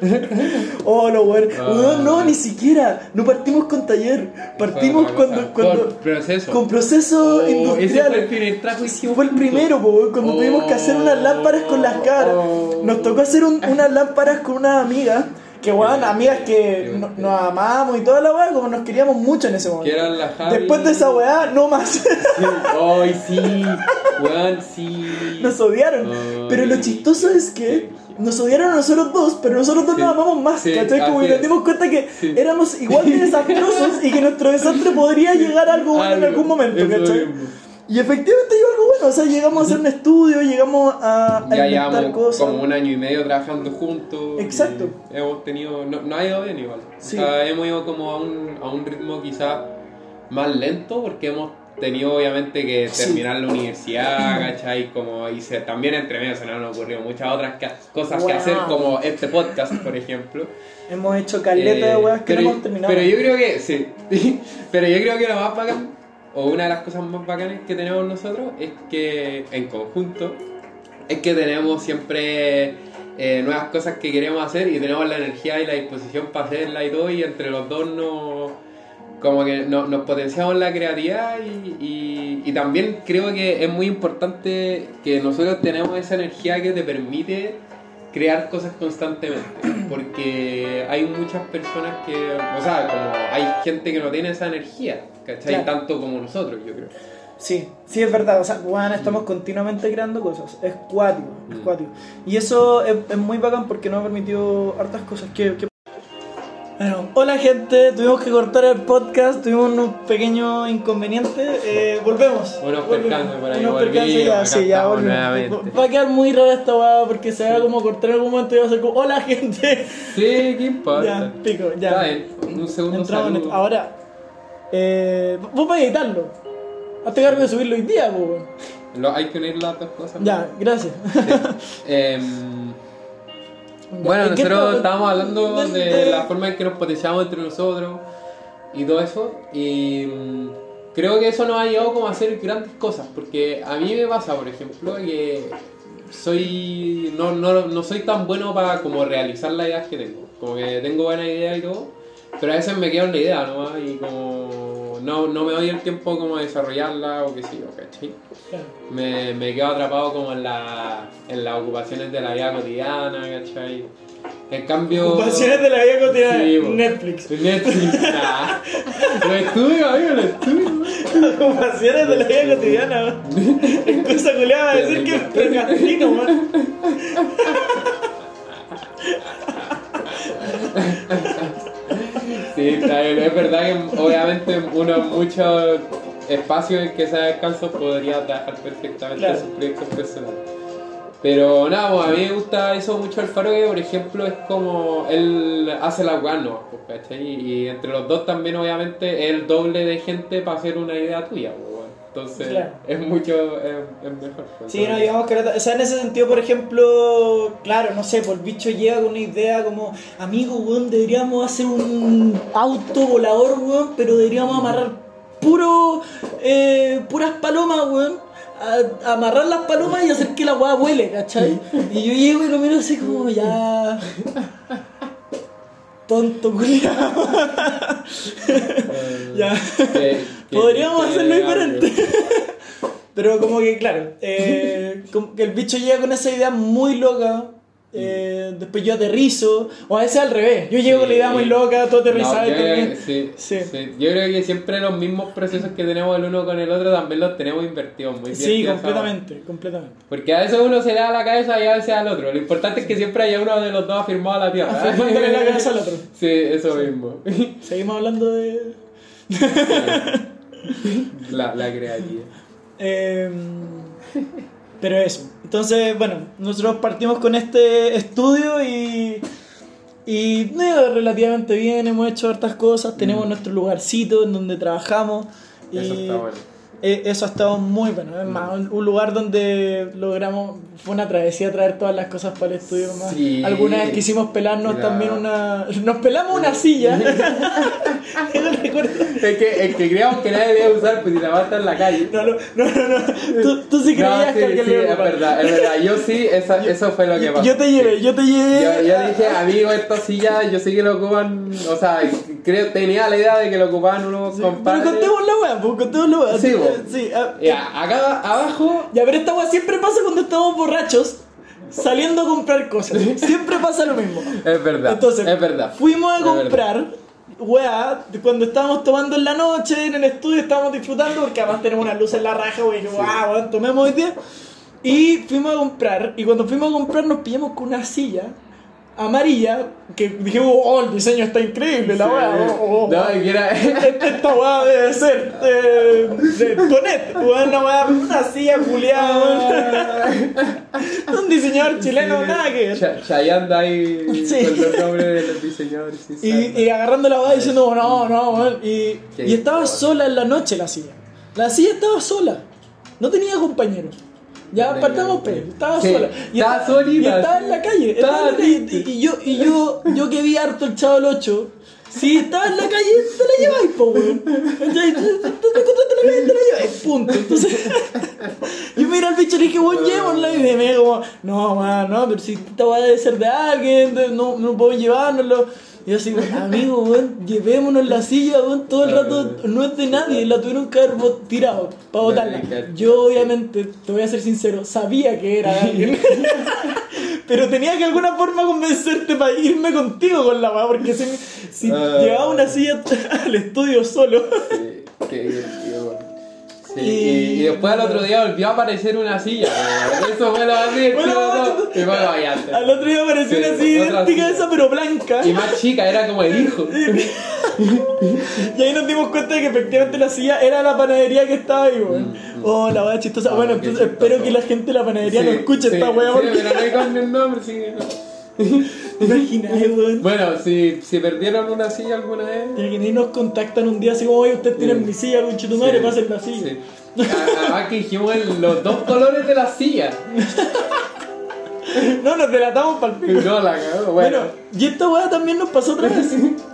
oh, lo bueno. Ah. No, ni siquiera. No partimos con taller. Partimos cuando, cuando proceso. con proceso Oh, ese industrial. fue el Fue el primero, po, cuando tuvimos que hacer unas lámparas con las caras. Oh. Nos tocó hacer un- unas lámparas con unas amigas. Que weón, amigas que no- bueno. nos amamos y toda la weá, como nos queríamos mucho en ese momento. Que eran la Javi. Después de esa weá, no más. Sí. Ay, sí. Weón, sí. nos odiaron. Pero lo chistoso es que nos odiaron a nosotros dos, pero nosotros dos Sí. nos amamos más. Sí, ¿Cachai? Como que nos dimos cuenta que Sí. éramos igual de desastrosos y que nuestro desastre podría llegar a algo bueno en algún momento, ¿cachai? Y efectivamente llegó algo bueno, o sea, llegamos a hacer un estudio, llegamos a, a Ya inventar llevamos cosas. como un año y medio trabajando juntos. Exacto. Hemos tenido. No, no ha ido bien igual. Sí. O sea, hemos ido como a un, a un ritmo quizá más lento porque hemos tenido obviamente que Sí. terminar la universidad, ¿cachai? Como, y se, también entre medio se nos han ocurrido muchas otras ca- cosas que Wow. hacer, como este podcast, por ejemplo. Hemos hecho caleta de Eh, weas que pero, no hemos terminado. Pero yo creo que, sí. pero yo creo que lo más bacán, o una de las cosas más bacanas que tenemos nosotros, es que en conjunto, es que tenemos siempre eh, nuevas cosas que queremos hacer y tenemos la energía y la disposición para hacerla y todo, y entre los dos nos. Como que no- nos potenciamos la creatividad y- y también creo que es muy importante que nosotros tenemos esa energía que te permite crear cosas constantemente. Porque hay muchas personas que, o sea, como hay gente que no tiene esa energía, ¿cachai? Claro. Tanto como nosotros, yo creo. Sí, sí es verdad, o sea, weón, estamos continuamente creando cosas, es cuático, es Mm. cuático. Y eso es, es muy bacán porque nos ha permitido hartas cosas que... que- Bueno, hola gente, tuvimos que cortar el podcast, tuvimos unos pequeños inconvenientes, eh, volvemos. Unos percances por ahí, Unos percances, ya, sí, ya volvemos. Va a quedar muy rara esta weá porque se va como cortar en algún momento y va a ser como, hola gente. Sí, ¿qué importa? Ya, pico, ya. Un segundo Entramos en. Ahora, eh, vos a editarlo. Hazte cargo de subirlo hoy día. Lo- hay que unir las dos cosas. Ya, gracias. Em, bueno, ¿En qué nosotros estábamos hablando de- la forma en que nos potenciamos entre nosotros y todo eso. Y mm, creo que eso nos ha llevado como a hacer grandes cosas. Porque a mí me pasa, por ejemplo, que soy no, no, no soy tan bueno para como realizar las ideas que tengo. Como que tengo buena idea y todo, pero a veces me quedo en la idea nomás y como no, no me doy el tiempo como de desarrollarla o qué sé yo, ¿cachai? Claro. me, me quedo atrapado como en, la, en las ocupaciones de la vida cotidiana, ¿cachai? En cambio... Ocupaciones de la vida cotidiana. Sí. Netflix. Netflix, nah. Lo estudio, amigo, lo estudio. Ocupaciones de la vida cotidiana. Es cosa culiada a decir que procrastino, weón. Sí. Es verdad que obviamente uno en muchos espacios en que se descanso podría trabajar perfectamente Claro. en sus proyectos personales. Pero nada, pues, a mí me gusta eso mucho el Faro, que por ejemplo es como él hace la weá, ¿no? Pues, ¿cachai? Y entre los dos también obviamente es el doble de gente para hacer una idea tuya, pues. Entonces Claro. es mucho, es, es mejor. pues, Sí, no, digamos que, o sea, en ese sentido, por ejemplo, claro, no sé, por el bicho llega con una idea como, amigo, weón, deberíamos hacer un auto volador, weón, pero deberíamos amarrar puro, eh, puras palomas, weón. a- amarrar las palomas y hacer que la weá vuele, ¿cachai? Y yo llego y lo miro así como, ya... Tonto, culiao. Eh, ya. Podríamos hacerlo diferente. Pero como que, claro, eh, como que el bicho llega con esa idea muy loca. eh, después yo aterrizo. O a veces al revés. Yo llego con la idea muy loca, tú aterrizas No, y yo creo que Sí. sí. Yo creo que siempre los mismos procesos que tenemos el uno con el otro también los tenemos invertidos muy bien. Sí, completamente, completamente. Porque a veces uno se le da la cabeza y a veces al otro. Lo importante es que siempre haya uno de los dos afirmado a la tierra. Afirmándole la cabeza al otro. Sí, eso mismo. Seguimos hablando de. La, la creatividad. Eh, pero eso. Entonces, bueno, nosotros partimos con este estudio y. Y ido relativamente bien, hemos hecho hartas cosas, tenemos nuestro lugarcito en donde trabajamos. Y Mm. Eso está bueno. Eh, eso ha estado muy bueno. Es más, un, un lugar donde logramos. Fue una travesía traer todas las cosas para el estudio. Más. Sí. Alguna vez quisimos pelarnos Mira. también una. Nos pelamos una silla. no recuerdo. Es que, es que creíamos que nadie debía usar, pues si la va a estar en la calle. No, no, no, no, no. Tú, tú sí No, creías sí, que alguien sí, es verdad, es verdad. Yo sí, esa- eso fue lo que pasó. Yo te llevé, yo te llevé. Yo, yo dije, amigo, esta silla, yo sé que lo ocupan, o sea, creo, tenía la idea de que lo ocupaban unos Sí, compadres. Pero contemos la weá, pues contemos la weá. Sí, Eh, vos. sí, ah, Ya, acá abajo, Ya, pero esta weá siempre pasa cuando estamos borrachos saliendo a comprar cosas. Siempre pasa lo mismo. es verdad, Entonces, es verdad. fuimos a comprar, weá, cuando estábamos tomando en la noche, en el estudio, estábamos disfrutando, porque además tenemos una luz en la raja, weá, y dije, wow, tomemos hoy día. Y fuimos a comprar, y cuando fuimos a comprar nos pillamos con una silla amarilla, que dijimos, oh, el diseño está increíble, la weá, oh, oh, No, y que era, esta, esta weá debe ser de, de Tonet, una weá, silla culiada, weón. Un diseñador chileno, Sí, nada que ver. Cha- Chayanne anda ahí Sí. con los nombres de los diseñadores. sí, Y, sabe. y agarrando la weá diciendo, no, no, weón. Y, y estaba sola en la noche la silla. La silla estaba sola. No tenía compañero. Ya partamos pe, compañero. estaba Sí, sola. Y estaba solita, Y estaba en la calle. Estaba Estaba en la calle. Y yo, y yo, yo que vi harto el chavo del 8. Si estaba en la calle, te la lleváis, po, weón. Te la calle, te la lleváis, punto. Entonces, yo miro al bicho y le dije, weón, llevémosla. Y me como, no, weón, no, pero si esta weá debe ser de alguien, no, no podemos llevárnoslo. Y yo así, amigo, weón, llevémonos la silla, weón, todo el rato no es de nadie, la tuvieron que haber tirado para botarla. Yo, obviamente, te voy a ser sincero, sabía que era alguien. Pero tenía que de alguna forma convencerte para irme contigo con la weá, porque si, si llevaba una silla al estudio solo. Sí, qué divertido. Sí, Y- después al otro día volvió a aparecer una silla. Eso fue lo más divertido. Y vaya. Al otro día apareció Sí, una silla idéntica a esa, pero blanca. Y más chica, era como el hijo. Y ahí nos dimos cuenta de que efectivamente la silla era la panadería que estaba ahí, weón. Oh, la weá chistosa. Ah, bueno, entonces chistoso. espero que la gente de la panadería no escuche sí, esta weá porque. pero no hay con el nombre, sí. ¿Te imaginas, weón? Bueno, si, si perdieron una silla alguna vez. Que ni nos contactan un día así como, oye, ustedes tienen Sí. mi silla, con tu madre, Sí, pasen la silla. sí. Además que dijimos los dos colores de la silla. No, nos delatamos para el pico. No, la. Bueno, Bueno, y esta weá también nos pasó otra vez.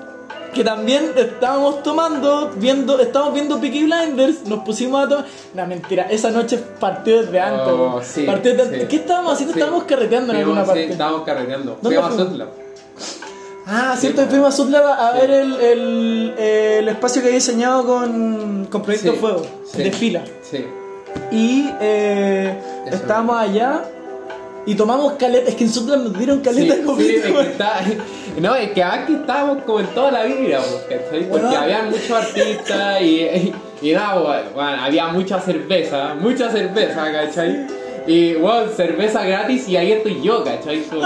Que también estábamos tomando, viendo, estábamos viendo Peaky Blinders, nos pusimos a tomar. No, mentira, esa noche partió desde antes, Oh, sí, Partió desde antes. sí. ¿Qué estábamos haciendo? Sí. Estábamos carreteando en alguna sí, parte. estábamos carreteando. ¿Dónde Fuimos a? Sutlab. Ah, Sí, cierto, fuimos a Sutlab a Sí. ver el, el, el espacio que he diseñado con, con Proyecto Sí, Fuego, sí. de fila. Sí. Y eh, estábamos allá y tomamos caleta. Es que Sutlab nos dieron caleta Sí, de sí, copete, es que weón. está- no, es que aquí estábamos como en toda la vida, ¿cachai? Porque Bueno. había muchos artistas y, y, y nada, bueno, había mucha cerveza, mucha cerveza, ¿cachai? Y bueno, cerveza gratis y ahí estoy yo, ¿cachai? Como,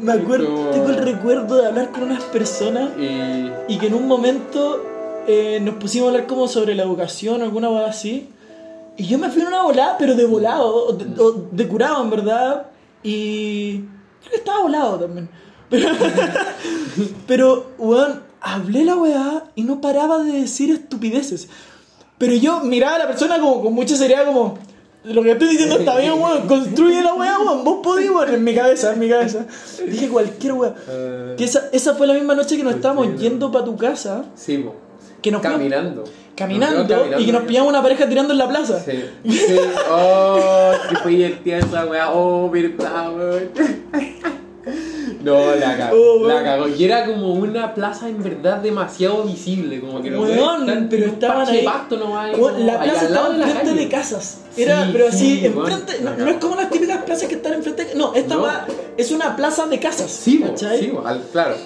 me acuerdo, Como- tengo el recuerdo de hablar con unas personas Y. y que en un momento eh, nos pusimos a hablar como sobre la educación o alguna cosa así. Y yo me fui en una volada, pero de volado, o de, o de curado en verdad. Y creo que estaba volado también. Pero, pero weón, hablé la weá y no paraba de decir estupideces. Pero yo miraba a la persona como con mucha seriedad, como. Lo que estoy diciendo está bien, weón. Construye la weá, weón. Vos podés, weón. En mi cabeza, en mi cabeza. Dije cualquier weá. eh, Que esa, esa fue la misma noche que nos estábamos yendo para tu casa. Sí. Que nos fuimos- Caminando. y que nos pillamos una pareja tirando en la plaza. Sí. Sí. Oh, que fue divertida esa weá. Oh, verdad, weón. No, la cagó, Oh, la cagó. Y era como una plaza en verdad demasiado visible, como que no Weón, pero estaban ahí. nomás, Weón, como la plaza estaba enfrente de casas. Era, Sí, pero así, sí, enfrente. No, es como las típicas plazas que están enfrente. No, esta No. weá es una plaza de casas. Sí, ¿cachai? sí, al- claro.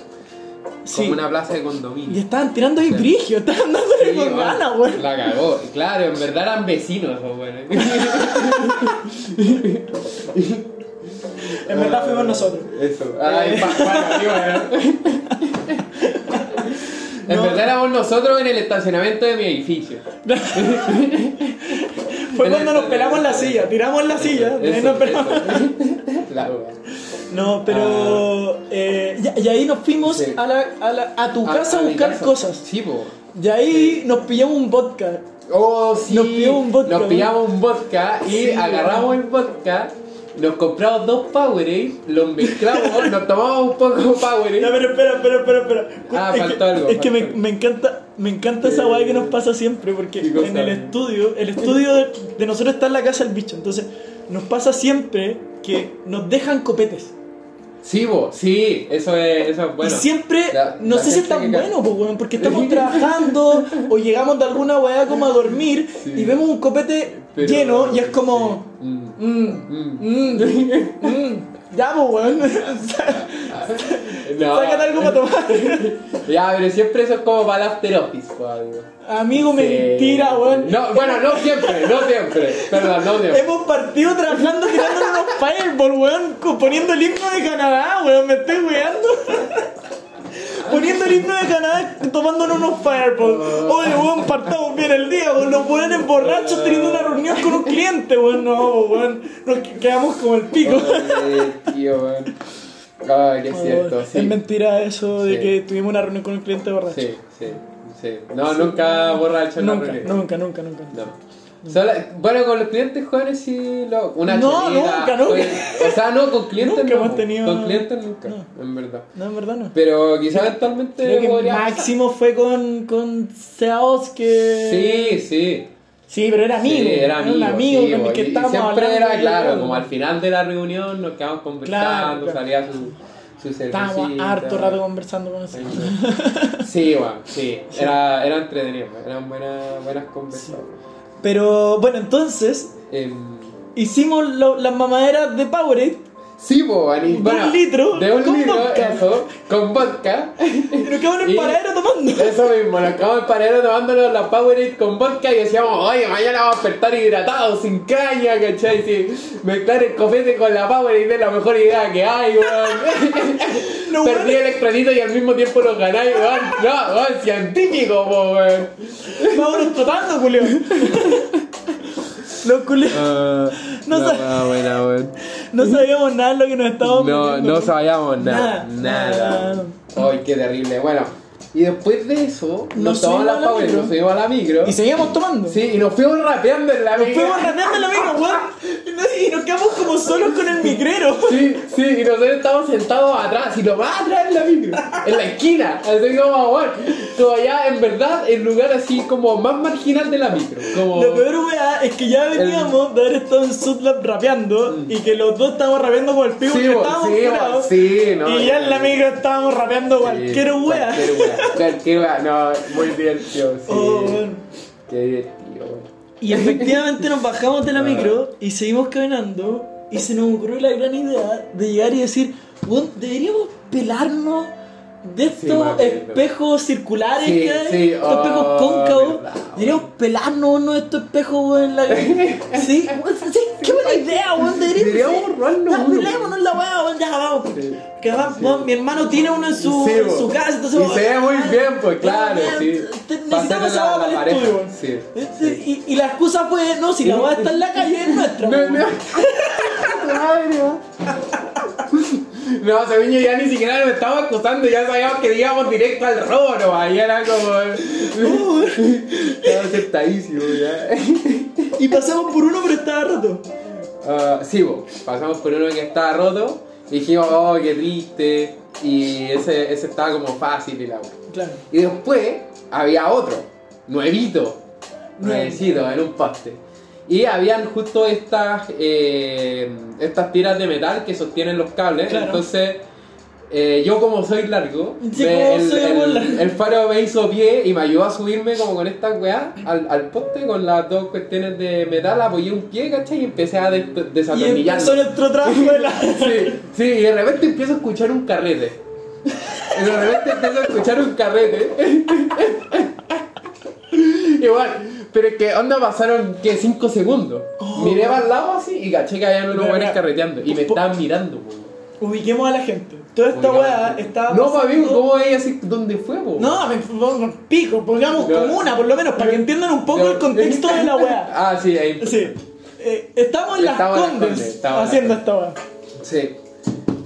Sí. Como una plaza de Y condominio. estaban tirando ahí brigio, estaban dándole Sí, con ganas, weón. La cagó. Claro, en verdad eran vecinos esos weones. En verdad fuimos nosotros. Eso. Ay, pa, pa, digo, bueno. En No. verdad éramos nosotros en el estacionamiento de mi edificio. Fue cuando nos pelamos la silla, tiramos la silla, Eso, nos pelamos. Eso. La wea. No, pero. eh, y, y ahí nos fuimos Sí. a, la, a, la- a tu casa a, buscar casa. cosas. Sí, po. Y ahí nos pillamos un vodka. Oh, sí. Nos pillamos un vodka, Nos pillamos un vodka y Sí, agarramos el vodka. Nos compramos dos Powerade, los mezclamos, nos tomamos un poco de Powerade. Ya, pero espera, espera, espera, espera. Ah, es faltó que, algo, Es que me, encanta, me encanta esa Eh, weá que nos pasa siempre, porque en el estudio, el estudio de, de nosotros está en la casa del bicho, entonces nos pasa siempre que nos dejan copetes. Sí, bo, sí, eso es, eso es bueno. y siempre, La- no la sé si es tan ca- bueno, porque estamos trabajando o llegamos de alguna weá como a dormir Sí. y vemos un copete Pero- lleno y es como. sí. Mm. Mmm, Mm. Ya, pues, weón. No. Sácate algo para tomar. Ya, pero siempre eso es como para el after office, amigo. Amigo, Sí. mentira, weón. No, bueno, no siempre, no siempre. Perdón, no siempre. Hemos partido trabajando tirando unos fireball, weón, componiendo el himno de Canadá, weón, me estoy weando. Poniendo el himno de Canadá, tomándonos unos fireball. Oye, weón, partamos bien el día, weón, los weones borrachos teniendo una reunión con un cliente, weón, no, weón, nos quedamos como el pico. Ay, tío, weón. Ay, es cierto, sí. Es mentira eso de Sí. que tuvimos una reunión con un cliente borracho. Sí, sí, sí. No, nunca borracho Nunca, nunca, nunca, nunca. No. Solo- bueno, con los clientes jóvenes sí lo, una No, nunca, nunca. pues, o sea, no, con clientes Nunca no. hemos tenido- Con clientes nunca, No. en verdad. No, en verdad no. Pero quizás eventualmente Creo que podría pasar. máximo fue con, con Seaos que... Sí, sí. Sí, pero era amigo. Sí, era amigo. un amigo sí, con el bo, que y- y estábamos siempre hablando era claro, como al final de la reunión nos quedamos conversando, Claro, claro. salía su, su cervecita. Estábamos harto rato conversando con ese. Sí, bueno, sí, era, era entretenido, eran buenas, buenas conversaciones. Pero bueno, entonces Em, hicimos lo- las mamaderas de Powerade Sí, po, De un litro De un con litro, vodka. eso, con vodka. Y nos quedamos en el paradero tomando. Eso mismo, nos quedamos en paradero tomándonos la Powerade con vodka y decíamos, oye, mañana vamos a despertar hidratados, sin caña, ¿cachai? Sí, mezclar el copete con la Powerade es la mejor idea que hay, weón. No, Perdí weón. electrolitos y al mismo tiempo los ganáis, weón. No, weón, científico, po, weón. Vámonos tratando, Julio. Los. Ah, No buena, sabíamos nada de lo que nos estábamos No, metiendo. no sabíamos Nada. nada. Ay, qué terrible. Bueno, y después de eso, Nos nos tomamos subimos la micro. nos subimos a la micro. Y seguíamos tomando. Sí, y nos fuimos rapeando en la Nos micro. fuimos rapeando en la misma, weón. Y nos- nos quedamos como solos con el micrero. Sí, sí, y nosotros estábamos sentados atrás, y lo más atrás en la micro, en la esquina, así como, bueno, como allá, en verdad, el lugar así como más marginal de la micro, como... Lo peor, weá, es que ya veníamos de haber estado en Sutlab rapeando y que los dos estábamos rapeando con el pico Sí, bo, estábamos sí, bo, curados. sí, no, y ya en la micro estábamos rapeando cualquier weá. Cualquier wea, no, muy divertido, sí. Oh. Qué divertido. Y efectivamente nos bajamos de la micro y seguimos caminando y se nos ocurrió la gran idea de llegar y decir, "Weón, deberíamos pelarnos de estos espejos circulares Sí, que hay, sí, estos oh, espejos cóncavos. verdad, deberíamos pelarnos uno de estos espejos, en la Sí, sí, qué buena idea, weón, deberíamos. Uno. pelémonos la weá, weón, ya vamos. Que va- mi hermano tiene uno en su, Sí, en su casa, entonces Y se ve muy bien, pues, claro, sí. Necesitamos esa la- weá para el estudio, weón. sí, Este, Y, y la excusa fue, no, si la weá está en la calle es nuestra. No, no. No, yo ya ni siquiera nos estaba acusando, ya sabíamos que íbamos directo al robo, no, ahí era como... Estaba aceptadísimo ya. Y pasamos por uno, pero estaba roto. Ah, sí, bo, pasamos por uno que estaba roto y dijimos, oh, qué triste, y ese, ese estaba como fácil y la. Claro. Y después había otro, nuevito, nuevecito, en un poste. Y habían justo estas, eh, estas tiras de metal que sostienen los cables. Claro. Entonces, eh, yo como soy largo, Sí, me- como el, soy el- muy largo. el faro me hizo pie y me ayudó a subirme como con estas weas al, al poste con las dos cuestiones de metal. Apoyé un pie, ¿cachai? Y empecé a des- Y desatornillarlo. empezó nuestro la... Sí, sí, y de repente empiezo a escuchar un carrete. Y de repente empiezo a escuchar un carrete. Igual, pero es que onda pasaron que 5 segundos. Oh. Miré para el lado así y caché que habían unos buenos carreteando. Y me Po- estaban mirando, po. Ubiquemos a la gente. Toda esta weá estaba No, pa' amigo, pasando- ¿cómo ella así? ¿Dónde fue, po? No, me, me- pico, pongamos No. como una por lo menos, para que entiendan un poco el contexto de la weá. Ah, sí, ahí. Sí. Eh, estamos en las Condes Las haciendo esta weá. Sí.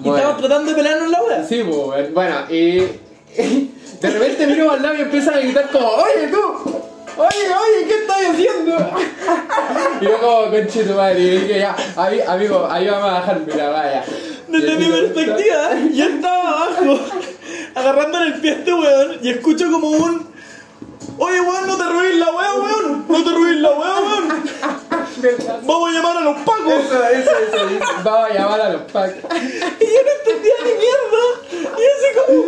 Y estamos tratando de pelarnos la weá. Sí, pues, bueno, y de repente miro al lado y empiezan a gritar como, oye tú, oye, oye, ¿qué estás haciendo? Y yo como, conche tu madre, y dije, ya, ami- amigo, ahí vamos a bajarme la vaya. Desde mi perspectiva, yo estaba abajo, agarrándole el pie a este weón, y escucho como un. Oye, weón, no te ruines la weá, weón. No te ruines la weá, weón. Vamos a llamar a los pacos. Eso, eso, eso, vamos a llamar a los packs. Y yo no entendía ni mierda. Y así como.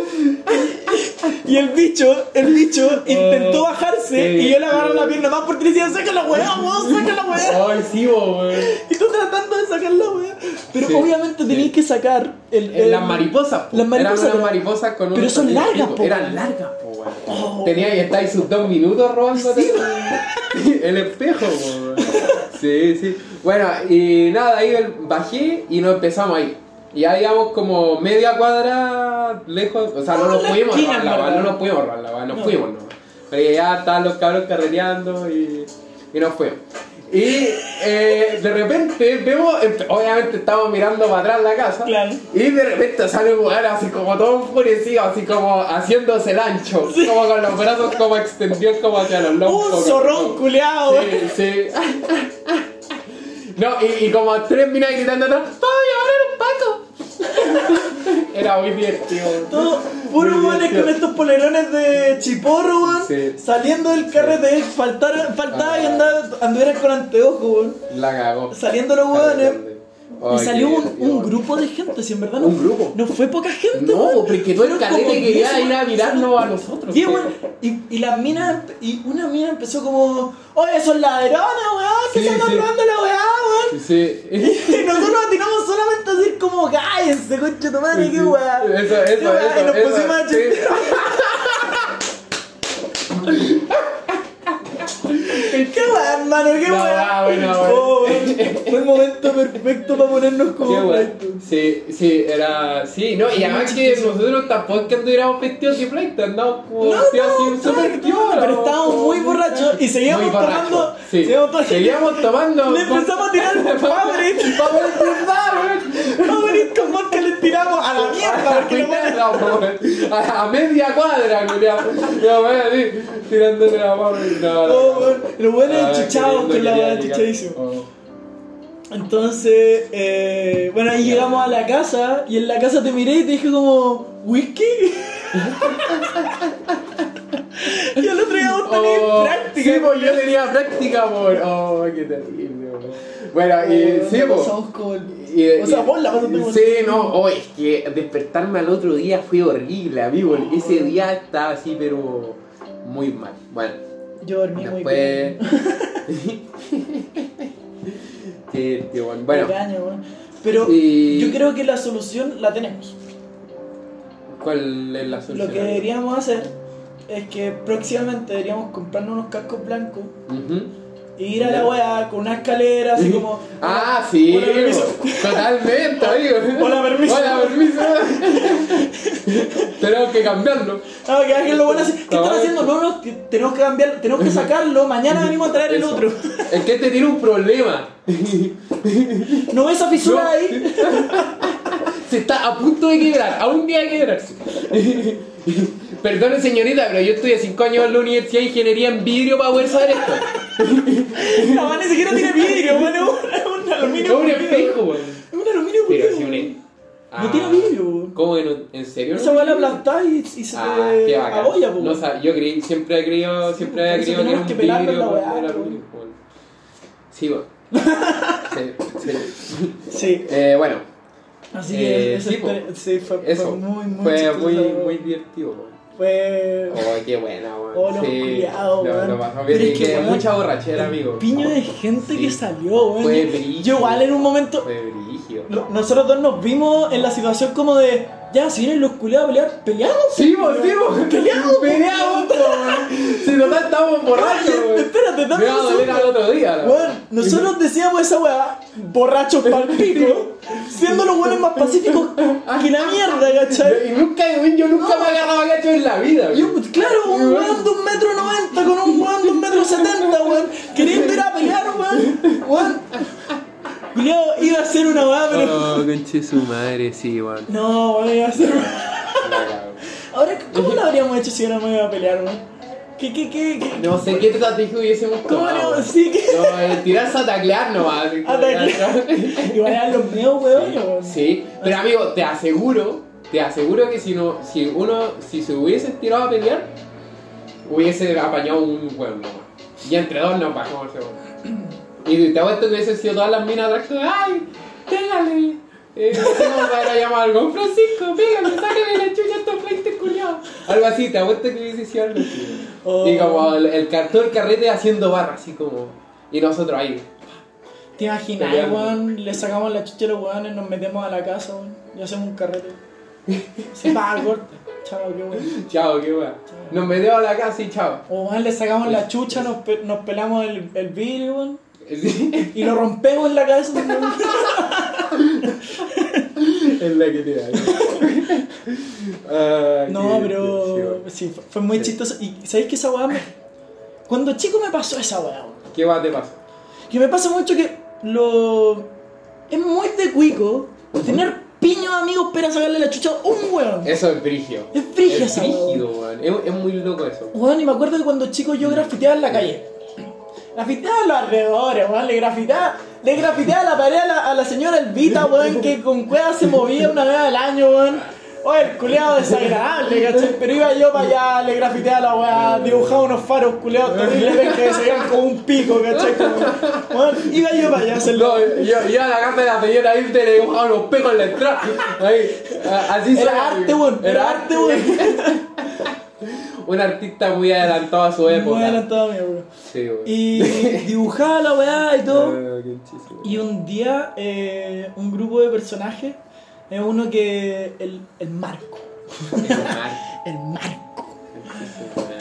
Y el bicho, el bicho intentó bajarse sí, y yo le agarré la pierna más porque le decía, saca la weá, weón, saca la weá. Ay, sí, weón. Y tú tratando de sacar la weá. Pero Sí, obviamente sí. tenías que sacar el. El- Las mariposas, po. Las mariposas, Eran pero- unas mariposas con pero son largas, po, Eran largas, po, weón. Oh. Tenía y estáis sus dos minutos robándote el espejo, po, weón. Sí, sí. Bueno, y nada, ahí bajé y nos empezamos ahí. Y ahí íbamos como media cuadra lejos, o sea, no Ah, nos la pudimos robar la no nos pudimos robar la nos No. fuimos, no. Porque ya estaban los cabros carreteando y, y nos fuimos. Y eh, de repente vemos, obviamente estamos mirando para atrás la casa, Claro. y de repente sale un weón así como todo enfurecido, así como haciéndose el ancho, como con los brazos como extendidos como hacia los lomos. Un zorrón culeado, weón. Sí, sí. No, y, y como tres minas gritando atrás, ¡Vamos a llamar a un Paco! Era muy divertido. Todo puro divertido. con estos polerones de chiporro, weón. Sí. Saliendo del carrete, faltaba Ah. que andaba- anduvieras con anteojos, weón. La cagó. Saliendo los weones. Ay, Y salió un, un grupo de gente, si en verdad no, Un grupo. no fue poca gente, No, weón. porque todo el como quería 10, ir a mirarnos a nosotros. Weón. Y, y las minas, y una mina empezó como, oye, son ladronas, weón, que Sí, se están sí. robando la weá, weón. Sí. Y nosotros atinamos solamente a decir como, cállense, concha tu madre, qué weá. Eso, eso, eso, Y nos eso, pusimos a. ¿Qué weá, hermano? ¿Qué No, ah, bueno. Oh, weón, Fue el momento perfecto para ponernos Qué como bueno. flight. Sí, sí, era. Sí, no, y además que nosotros tampoco que anduviéramos vestidos de flight, andamos como No, vestidos no, súper pero estábamos muy borrachos y seguíamos tomando. Sí. Seguíamos, to- Seguíamos tomando. Le empezamos a tirar Favorite. Vamos a weón. Favorite con vodka le tiramos a la mierda porque lo. No, a, a media cuadra, culiao. Yo, weón, así, tirándole la mano. No, no, Oh, no. weón, Los buenos Ah, queriendo con la. Oh. Entonces, eh, bueno, ahí llegamos a la casa y en la casa te miré y te dije como, ¿whisky? y el otro día vos tenías Oh, práctica. Sí, pues yo tenía práctica por. Oh, qué terrible. Bueno, y sí, Y- O sea, vos la pasaste Sí, no, oh, es que despertarme al otro día fue horrible, amigo. Ese día estaba así, pero muy mal. Bueno, Yo dormí muy después. bien. sí, tío, bueno. Pero yo creo que la solución la tenemos. ¿cuál es la solución? Lo que deberíamos hacer es que próximamente deberíamos comprarnos unos cascos blancos e ir a la weá con una escalera así como. Ah, sí, Hola, permiso. totalmente, amigo. Hola, permiso. Hola, permiso. Tenemos que cambiarlo. Ah, que alguien lo bueno así. ¿Qué están haciendo? No, no, tenemos que cambiar, tenemos que sacarlo. Mañana venimos a traer el Eso. otro. Es que este tiene un problema. ¿No ves esa fisura No. ahí? Se está a punto de quebrar, a un día de quebrarse. Perdone señorita, pero yo a 5 años en la Universidad de Ingeniería en vidrio para poder saber esto. La weá ni siquiera tiene vidrio, weón. Es un- un Es aluminio. un pulido. espejo, weón. Es un aluminio Pero si un... Ah, No tiene vidrio, weón. ¿Cómo no? ¿En serio? Esa weá la aplastás y, y se Ah, te abolla, No yo creí, siempre he creído, siempre por he creído que era un que vidrio en la weá, aluminio. Sí, weón. Sí, sí. Sí. Eh, bueno, Así Eh, que eso sí, fue, sí, muy, muy Fue muy, muy divertido. Fue. Oh, qué buena, weón. Oh, los sí, culiados, lo- weón. lo pasamos Pero es que, que mucha borrachera, el amigo. Piño de gente Sí. que salió, weón. Fue brígido. Yo igual en un momento. Fue brígido. lo- Nosotros dos nos vimos en la situación como de. Ya, si vienen los culiados a pelear, peleamos. Sí, vos, sí, vos. Peleamos, Peleamos, po, weón. Si total estábamos borrachos, weón. espérate, Me dame va a un doler al segundo. otro día, la Weón, nosotros decíamos esa weá, borrachos pal pico, siendo los weones más pacíficos que la mierda, ¿cachai? Y nunca, yo nunca me agarraba gacho en la vida, Yo, weón. pues, claro, un weón de un metro noventa con un weón de un metro setenta, weón, queriendo ir a pelear, weón, weón. Julio iba a ser una weá, pero. Oh, conche su madre, sí, weón. No, weón, iba a ser. Ahora, ¿cómo lo habríamos hecho si hubiéramos ido a pelear, weón? ¿Qué, qué, qué, qué? No sé qué estrategia hubiésemos ¿Cómo weón. sí que.? No, eh, tirarse a taclear nomás. A taclear. Igual eran los míos, weón, weón. Sí, pero amigo, te aseguro, te aseguro que si no, si uno, si se hubiese tirado a pelear, hubiese apañado un hueón nomás. Y entre dos nos bajamos ese hueón. Y te apuesto que hubiese sido todas las minas atrás, ¡ay! ¡Pégale! Eh, para llamar algo, Francisco, pégale, sácale la chucha a estos fleites culiados. Algo así, te apuesto que hubiese sido algo así. Oh. Y como el, el cartón, el carrete haciendo barra, así como. Y nosotros ahí. ¿Te imaginas, weón? Le sacamos la chucha a los weones, nos metemos a la casa, weón, y hacemos un carrete. Se paga corta. Chao, qué weón. Chao, qué weón. Nos metió a la casa y chao. O weón, le sacamos la chucha, nos, pe- nos pelamos el, el vidrio, weón. Y lo rompemos en la cabeza. Es la que te da. Ay, No, pero sí, fue, muy chistoso. Y ¿sabéis que esa weá me... Cuando chico me pasó esa weá. ¿Qué va te pasa? Que me pasa mucho que lo... Es muy de cuico tener piños amigos para sacarle la chucha a un weón. Eso es brigio. Es brígido Es brígido, weón. Es, es muy loco eso. Weón, y me acuerdo que cuando chico yo grafiteaba en la calle. Grafiteaba los alrededores, weón. Le grafiteaba, le grafiteaba la pared a la, a la señora Elvita, weón, que con cueva se movía una vez al año, weón. Oye, el culeado desagradable, ¿cachai? Pero iba yo para allá, le grafiteaba la weá, dibujaba unos faros culeados terribles que se veían como un pico, ¿cachai? Weón, iba yo para allá hacerlo. No, yo, yo a la casa de la señora Irte le dibujaba unos pecos en la entrada. Ahí, así Era arte, weón, era arte, weón. Un artista muy adelantado a su época. Muy adelantado mío, weón. Sí, weón. Y dibujaba la weá y todo. Ah. Y un día eh, un grupo de personajes Es uno que. El, el Marco. El mar. El Marco.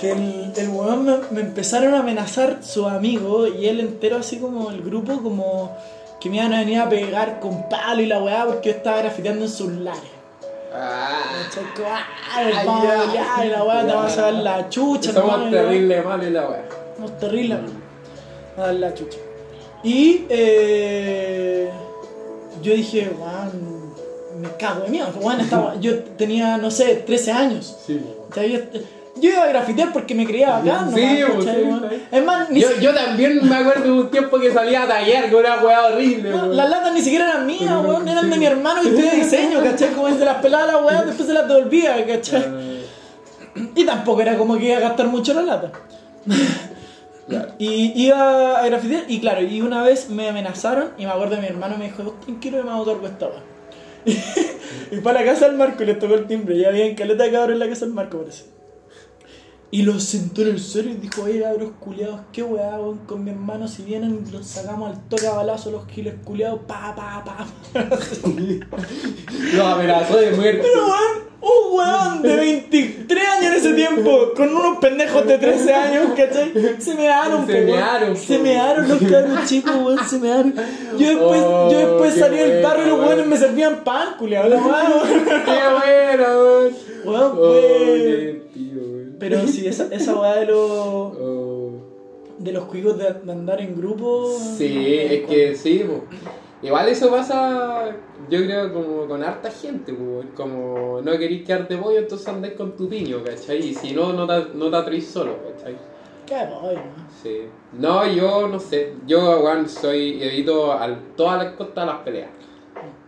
Que el, el weón me, me empezaron a amenazar sus amigos y él entero, así como el grupo, como que me iban a venir a pegar con palo y la weá porque yo estaba grafiteando en sus lares. Ah, ¿Cachai? Como, "Ah, el Ay, palo, ya. ya, y la weá te a la chucha, Somos hermano, y la weá. terrible mal la wea. Somos terribles, hermano. A dar la chucha. Y eh, yo dije, weón, me cago de miedo. Weón, estaba, yo tenía, no sé, 13 años. Sí. Yo, iba a grafitear porque me creía bacán, Sí, nomás, pues, ¿cachai, sí, sí. Es más, ni Yo, si- yo también me acuerdo de un tiempo que salía a tallar con una weá horrible, no, las latas ni siquiera eran mías, weón, eran de mi hermano que estudia diseño, ¿cachai? Como él se las pelaba la weá, después se las devolvía, ¿cachai? Y tampoco era como que iba a gastar mucho la lata. claro. Y iba a grafitear y claro, y una vez me amenazaron y me acuerdo que mi hermano me dijo, "Vos tranquilo que me otorgo esta weá. y fue a la casa del Marco y le tocó el timbre, ya había en caleta de cabros en la casa del Marco parece. Y los sentó en el suelo y dijo, oye cabros culiados, qué weá weón, con mi hermano, si vienen los sacamos al toque a balazo los giles culiados, pa pa pa. Lo amenazó de muerte. Pero weón, un weón de 23 años en ese tiempo, con unos pendejos de 13 años, ¿cachai? Se me daron, Se mearon, Se me daron los cabros chicos, weón, se me daron. Yo después, Oh, yo después qué salí del barrio y los weón. weones me servían pan, culiado, la mano. ¡Qué bueno, weón! Weón, Oh, pues. weón. Pero sí, esa, esa weá de los, Oh. de los cuicos de, de andar en grupo. Sí, es que sí, po. Igual eso pasa, yo creo, como con harta gente, po. como no queréis quedarte pollo, entonces andáis con tu piño, ¿cachai? Y si no, no te, no te solo, ¿cachai? Qué ¿no? Sí. No, yo no sé, yo, weón, soy, evito al, todas las costas las peleas.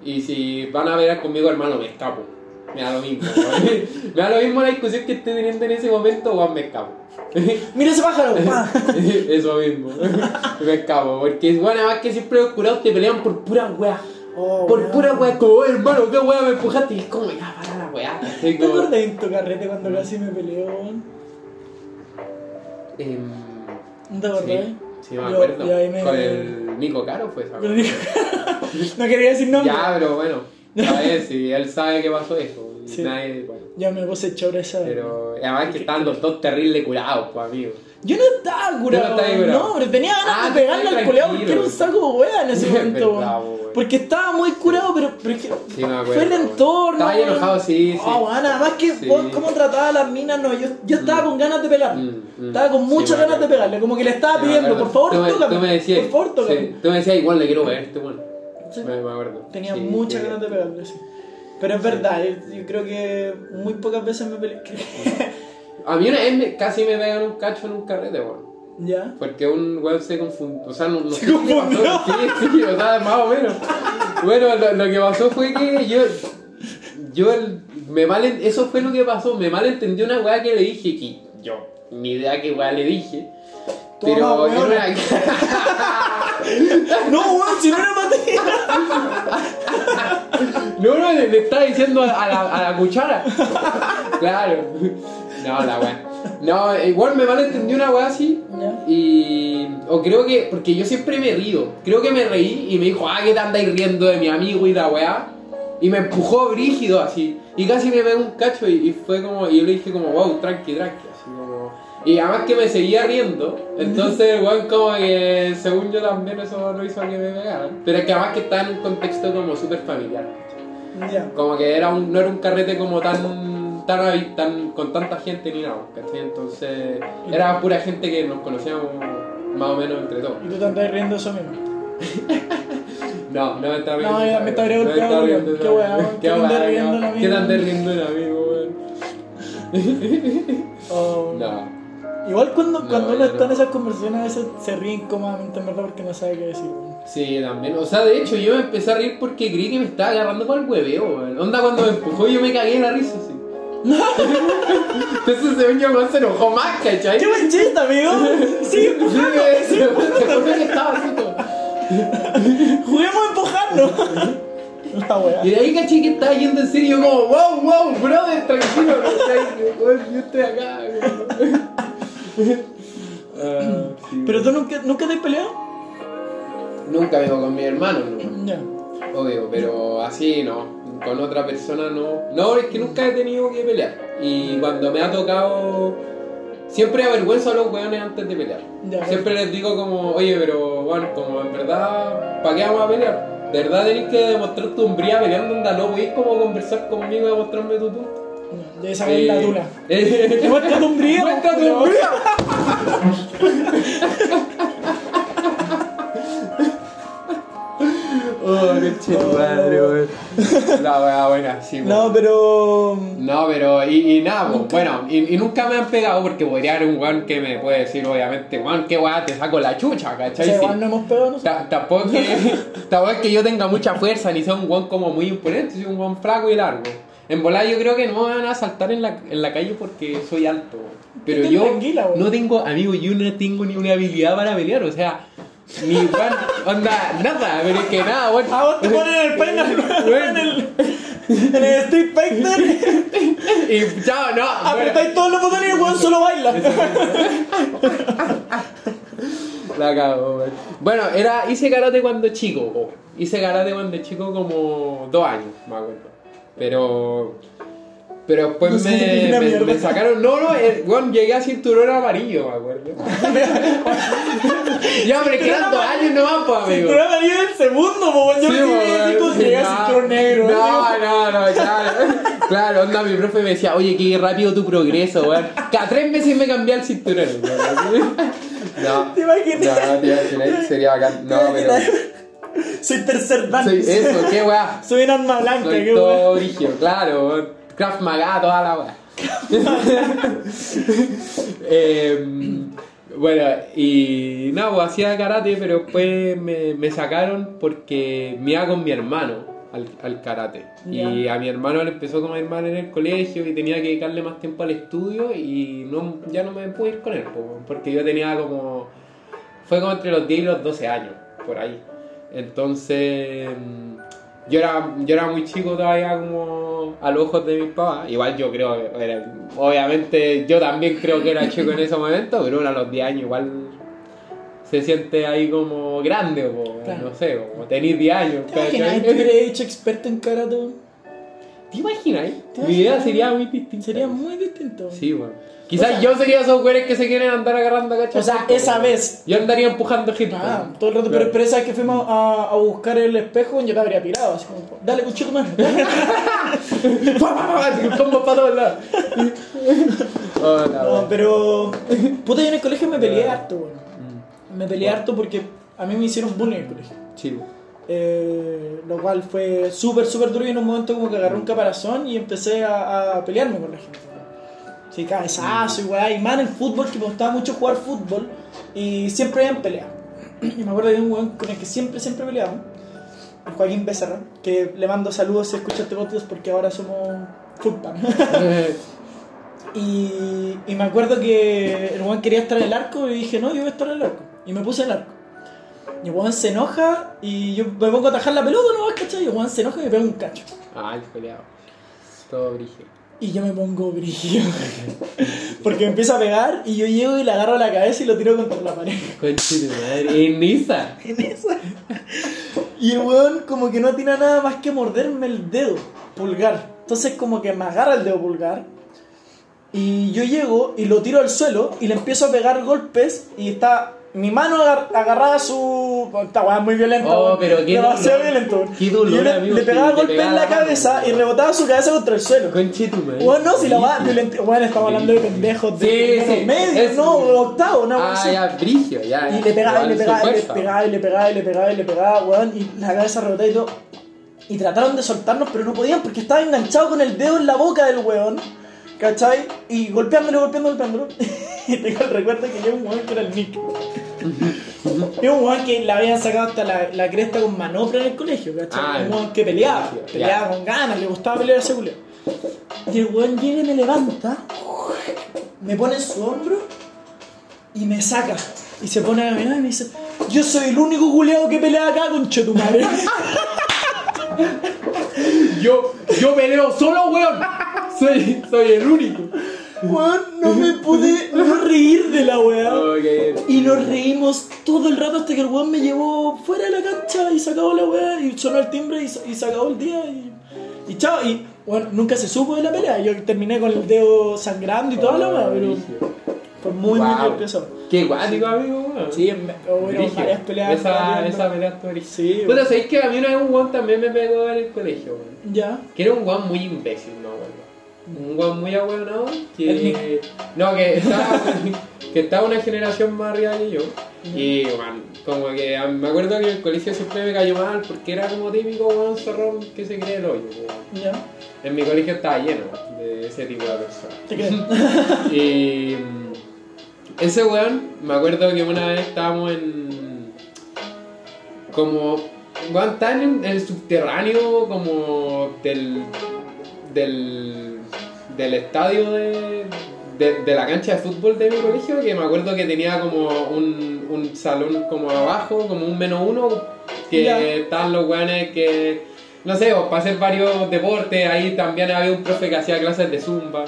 Y si van a pelear conmigo, hermano, me escapo. Me da lo mismo. Me da lo mismo la discusión que esté teniendo en ese momento, weón, me escapo. Mira ese pájaro. Eso mismo. Me escapo. Porque, bueno, además que siempre los curados te pelean por pura weá. Oh, Por pura weá, como, "Oye, hermano, qué weá me empujaste. Y es como, ya, para la weá. ¿Te Como, acuerdas en tu carrete cuando casi me peleó, weón? em, ¿No te acordás? sí, sí, me Yo- acuerdo. yo me- Con el Nico Caro fue esa no quería decir nombre. Ya, pero bueno. Ver si él sabe que pasó eso. Y Sí. nadie, bueno. Ya me puse chora esa. Pero además que estaban los dos terribles curados, pues, amigo. Yo no estaba curado. Yo no curado. No, pero tenía ganas Ah, de pegarle al culeado porque era un saco de wea en ese Es momento. verdad, weón. Porque estaba muy curado, pero, pero que Sí, me acuerdo. fue el entorno. Estaba enojado, sí, sí. Ah, weón, además que Sí. vos cómo trataba a las minas, no, yo, yo estaba con ganas de pegarle. Mm, mm. Estaba con Sí, muchas ganas de pegarle, como que le estaba Sí, pidiendo, por favor, tócame. Tú me decías, por favor, tócame. sí, tú me decías, igual le quiero ver este bueno. Sí. Me, me acuerdo. Tenía Sí, muchas ganas de pegarle, sí. Pero es verdad, yo, yo creo que muy pocas veces me peleé. A mí una vez me- casi me pegan un cacho en un carrete, weón. ¿Ya? Porque un weón se confundió. O sea, no, no Se sé qué pasó. confundió. Sí, sí, o sea, más o menos. Bueno, lo, lo que pasó fue que yo. Yo el- me mal, eso fue lo que pasó. Me malentendí una weá que le dije que yo, ni idea qué weá le dije. Pero weón. era una. No, weón, si no era ti. No, no, le, le estaba diciendo a, a la, a la cuchara. Claro. No, la weá. No, igual me malentendí una weá así. Ya. Y. O creo que. Porque yo siempre me río. Creo que me reí y me dijo, ah, ¿qué te andáis riendo de mi amigo y la weá? Y me empujó brígido así. Y casi me pegó un cacho y, y fue como. Y yo le dije como, wow, tranqui, tranqui. Así como. Y además que me seguía riendo. Entonces weón como que según yo también eso no hizo que me pegaran. Pero es que además que estaba en un contexto como súper familiar. Como que era un, no era un carrete como tan, tan, tan con tanta gente ni nada, ¿cachai? Entonces era pura gente que nos conocíamos más o menos entre todos. Y tú te andas riendo eso mismo. No, no me estaba No, ya me está no riendo, estaba weón. riendo, Qué no. weón. Qué ¿Qué riendo qué amigo, ¿Qué te weón? riendo el amigo, weón? Oh. No. Igual cuando, No, cuando uno está en no. esas conversaciones a veces se ríe incómodamente en verdad porque no sabe qué decir. Sí, también. O sea, de hecho, yo me empecé a reír porque creí que me estaba agarrando para el hueveo, weón. Onda cuando me empujó yo me cagué de la risa, así. Entonces ese niño se enojó más, ¿cachai? ¡Qué buen chiste, amigo! Sigue empujando, Sí, sigue se fue que estaba así como- Juguemos a empujarnos. La. Y de ahí caché que estaba yendo en serio, como, wow, wow, brother, tranquilo. Weón, yo estoy acá, sí, Pero tú nunca, nunca te has peleado? Nunca vivo con mi hermano, ¿no? Obvio, pero así no. Con otra persona no. No, es que nunca he tenido que pelear. Y cuando me ha tocado. Siempre avergüenzo a los weones antes de pelear. Ya. Siempre les digo como, oye, pero bueno, como en verdad, ¿para qué vamos a pelear? De verdad tenéis que demostrar tu hombría peleando, onda, no podéis como conversar conmigo y demostrarme tu punto. Debe saber la. Eh, Muestra tu hombría. Muestra tu hombría. La weá buena, sí. No, pero. No, pero, y, y nada, pues, bueno, y, y nunca me han pegado porque podría haber un weón que me puede decir, obviamente, weón, qué weá, te saco la chucha, ¿cachai? Sí, Sí. no hemos pegado nosotros. Ta- Tampoco es que, yo tenga mucha fuerza ni sea un weón como muy imponente, soy un weón flaco y largo. En volar yo creo que no me van a saltar en la, en la calle porque soy alto. Pero yo no tengo, amigo, yo no tengo ni una habilidad para pelear, o sea, ni weón, onda, nada, pero es que nada, weón. A vos te ponen en el Final en el, en el Street Fighter, Y chao, no. bueno. apretáis todos los botones y el weón solo baila. La cago, weón. Bueno, era, hice karate cuando chico, weón. Hice karate cuando chico como dos años, me acuerdo. Pero. Pero después No sé, me, me- me sacaron. No, no, eh, weón, llegué a cinturón amarillo, me acuerdo. ya, pero es que eran dos años nomás, pues, amigo. Pero amarillo en el segundo, weón. Yo Sí, me quedé con llegué a No, cinturón negro. No, no, no, claro. Claro, onda, mi profe me decía, oye, qué rápido tu progreso, weón. Cada tres meses me cambié el cinturón, weón. No. ¿Te imaginas? No, imaginas, sería bacán. No, pero. Soy tercer dan. Soy eso, qué weá. Soy un arma blanca, Soy qué weón. todo brígido, claro. weón. Kraft Maga, toda la weá. Em, bueno, y nada, pues hacía karate, pero después me, me sacaron porque me iba con mi hermano al, al karate. Y a mi hermano le empezó como a ir mal en el colegio y tenía que dedicarle más tiempo al estudio y no, ya no me pude ir con él, po, porque yo tenía como... Fue como entre los 10 y los 12 años, por ahí. Entonces, mm, yo era, yo era muy chico todavía como a los ojos de mis papás. Igual yo creo que era, obviamente yo también creo que era chico en ese momento, pero uno a los 10 años igual se siente ahí como grande, o Claro. no sé, como tener 10 años. ¿Te imaginas que hubieras hecho experto en karate? ¿Te imaginas? ¿Te Mi vida imaginas? sería muy distinta. Sería muy distinto. Sí, bueno. Quizás yo sería esos güeyes que se quieren andar agarrando cachas. O sea, esa vez. Yo andaría empujando gente. Ah, todo el rato, pero, pero esa vez que fuimos a, a buscar el espejo, yo te habría tirado, así como, dale, cuchillo, mano. Combo para todos lados. Oh, No, pero. Puta, yo en el colegio me peleé harto, weón. Mm, Me peleé harto porque a mí me hicieron bullying en el colegio. Chivo. Eh, lo cual fue súper, súper duro y en un momento como que agarré un caparazón y empecé a, a pelearme con la gente. Sí, cabezazo y weá. Y más en el fútbol, que me gustaba mucho jugar fútbol y siempre habían peleado. Y me acuerdo de un weón con el que siempre, siempre peleamos, el Joaquín Becerra, que le mando saludos si escucha este podcast porque ahora somos fútbol. Y, y me acuerdo que el weón quería estar en el arco y dije, no, yo voy a estar en el arco. Y me puse en el arco. Y el weón se enoja y yo me pongo a atajar la pelota, ¿no? ¿Cachai? Y el weón se enoja y me pega un cacho. Ay, peleado. Todo brígido. Y yo me pongo brillo. Porque me empieza a pegar y yo llego y le agarro la cabeza y lo tiro contra la pared. Conche tu madre. En Niza. En esa. Y el weón como que no tiene nada más que morderme el dedo pulgar. Entonces como que me agarra el dedo pulgar. Y yo llego y lo tiro al suelo y le empiezo a pegar golpes y está mi mano agar- agarrada a su... Esta weá es muy violenta. Oh, pero qué Demasiado dolor. violento. Qué Y yo le, amigo, le pegaba pegaba en la la mano, cabeza y rebotaba su cabeza contra el suelo. Conche tu madre. Bueno, no, si la Brígido. violenta. Bueno, estamos hablando de pendejos de Sí, menos sí, medio, es- no, octavo, no, Ah, así. ya, brigio, ya. Y le pegaba, y le pegaba, y le pegaba, y le pegaba, y le pegaba, y le pegaba, weón, y la cabeza rebotaba y todo. Y trataron de soltarnos, pero no podían porque estaba enganchado con el dedo en la boca del weón, ¿cachai? Y golpeándolo, golpeándolo, golpeándolo. y tengo el recuerdo que yo un weón que era el Nick. Era un weón que le habían sacado hasta la, la cresta con manopla en el colegio, ¿cachai? Ah, un weón que peleaba, peleaba con ganas, le gustaba pelear ese culeo. Y el weón llega y me levanta, me pone en su hombro y me saca. Y se pone a caminar y me dice, yo soy el único culeado que pelea acá con Chetumare. Yo, yo peleo solo, weón. Soy, soy el único. Weón, no me pude no reír de la weá. Oh, Y nos reímos todo el rato hasta que el weón me llevó fuera de la cancha y se acabó la weá y sonó el timbre y, y se acabó el día y, y chao. Y bueno, nunca se supo de la pelea. Yo terminé con el dedo sangrando y toda la weá, pero fue muy, muy Wow. pesado. Qué guático, amigo, weón. Sí, hubo Brígido. varias peleas. Esa, esa pelea estuvo. Sí, Puta, weón. ¿sabéis que a mí una vez un guan también me pegó en el colegio, weón? Ya. Que era un guan muy imbécil, no, weón. Un guan muy ahueonado que. No, que estaba, que estaba una generación más arriba que yo. Y, weón, como que a- me acuerdo que en el colegio siempre me cayó mal porque era como típico weón zorrón que se cree el hoyo, weón. Ya. En mi colegio estaba lleno de ese tipo de personas. Y mm, ese weón, me acuerdo que una vez estábamos en. Como. Weón, estaban en el subterráneo, como del. del. Del estadio de. de, de la cancha de fútbol de mi colegio, que me acuerdo que tenía como un, un salón como abajo, como un menos uno, que Ya. estaban los weones que. No sé, pues, para hacer varios deportes, ahí también había un profe que hacía clases de zumba.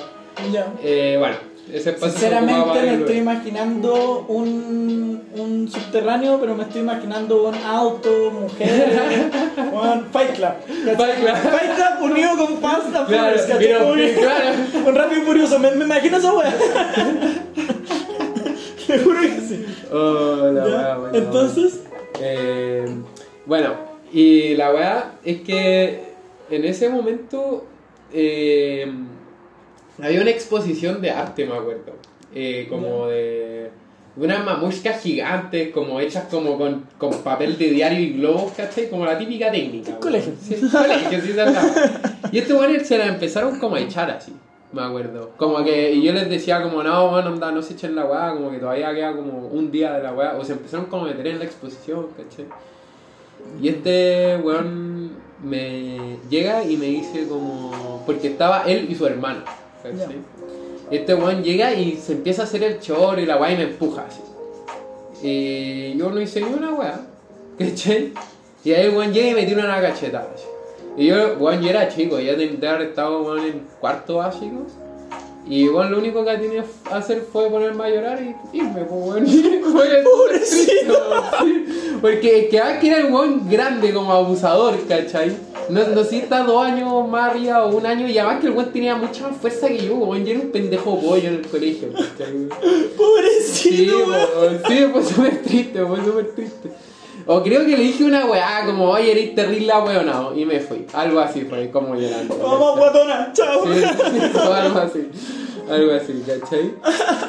Eh, bueno, ese Sinceramente me estoy imaginando un, un subterráneo, pero me estoy imaginando un auto, mujeres, un Fight Club. Fight Club. Fight Club unido con Fast and Claro. Con Rápido y Furioso, me, me imagino esa wea. Te juro que sí. Oh, la Entonces, Eh, bueno, y la weá es que en ese momento eh, había una exposición de arte, me acuerdo. Eh, como de unas mamushkas gigantes, como hechas como con, con papel de diario y globos, ¿cachai? Como la típica técnica. Colegio. Sí, colegio, sí. Y estos weones se la empezaron como a echar así. Me acuerdo. Como que, y yo les decía como, no, bueno, anda, no se echen la weá, como que todavía queda como un día de la weá. O se empezaron como a meter en la exposición, ¿cachai? Y este weón me llega y me dice como, porque estaba él y su hermano, este weón llega y se empieza a hacer el chor y la weá y me empuja así. Y yo no hice ni una weá, ¿cachai? Y ahí el weón llega y me tira una cachetada así. Y yo, weón, yo era chico, ya que haber estado weón, en cuarto básico. Y weón, lo único que tenía que hacer fue ponerme a llorar y irme, pues weón. Fue Pobrecito. sí. Porque quedaba que era el weón grande como abusador, ¿cachai? No, no sé si está dos años más arriba o un año, y además que el weón tenía mucha más fuerza que yo, weón. Yo era un pendejo pollo en el colegio, ¿cachai? Sí, pobrecito, weón. weón, sí, fue súper triste, fue súper triste. O creo que le dije una weá como, oye, eres terrible weonado, y me fui. Algo así fue, como llorando. Vamos, guatona, chao. Sí, o algo así. Algo así, ¿cachai?